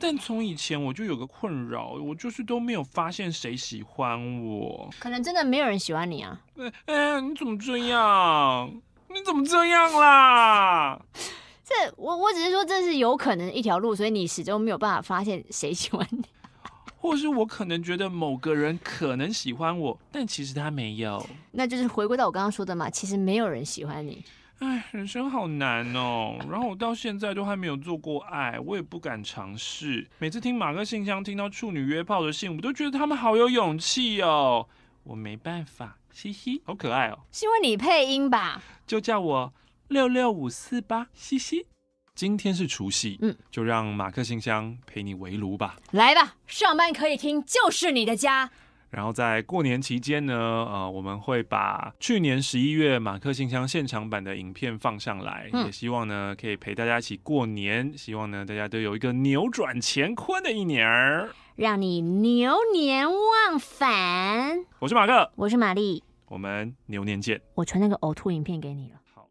Speaker 1: 但从以前我就有个困扰，我就是都没有发现谁喜欢我。
Speaker 2: 可能真的没有人喜欢你啊。
Speaker 1: 哎哎，你怎么这样？你怎么这样啦？
Speaker 2: 这我我只是说这是有可能一条路，所以你始终没有办法发现谁喜欢你。
Speaker 1: 或是我可能觉得某个人可能喜欢我，但其实他没有。
Speaker 2: 那就是回归到我刚刚说的嘛，其实没有人喜欢你。
Speaker 1: 哎，人生好难哦。然后我到现在都还没有做过爱，我也不敢尝试。每次听马克信箱，听到处女约炮的信，我都觉得他们好有勇气哦。我没办法，嘻嘻，好可爱哦。
Speaker 2: 是因为你配音吧？
Speaker 1: 就叫我六六五四吧，嘻嘻。今天是除夕，嗯，就让马克信箱陪你围炉吧。
Speaker 2: 来吧，上班可以听，就是你的家。
Speaker 1: 然后在过年期间呢，呃，我们会把去年十一月马克信箱现场版的影片放上来，嗯，也希望呢可以陪大家一起过年。希望呢大家都有一个扭转乾坤的一年儿，
Speaker 2: 让你牛年忘返。
Speaker 1: 我是马克，
Speaker 2: 我是玛丽，
Speaker 1: 我们牛年见。
Speaker 2: 我传那个呕吐影片给你了。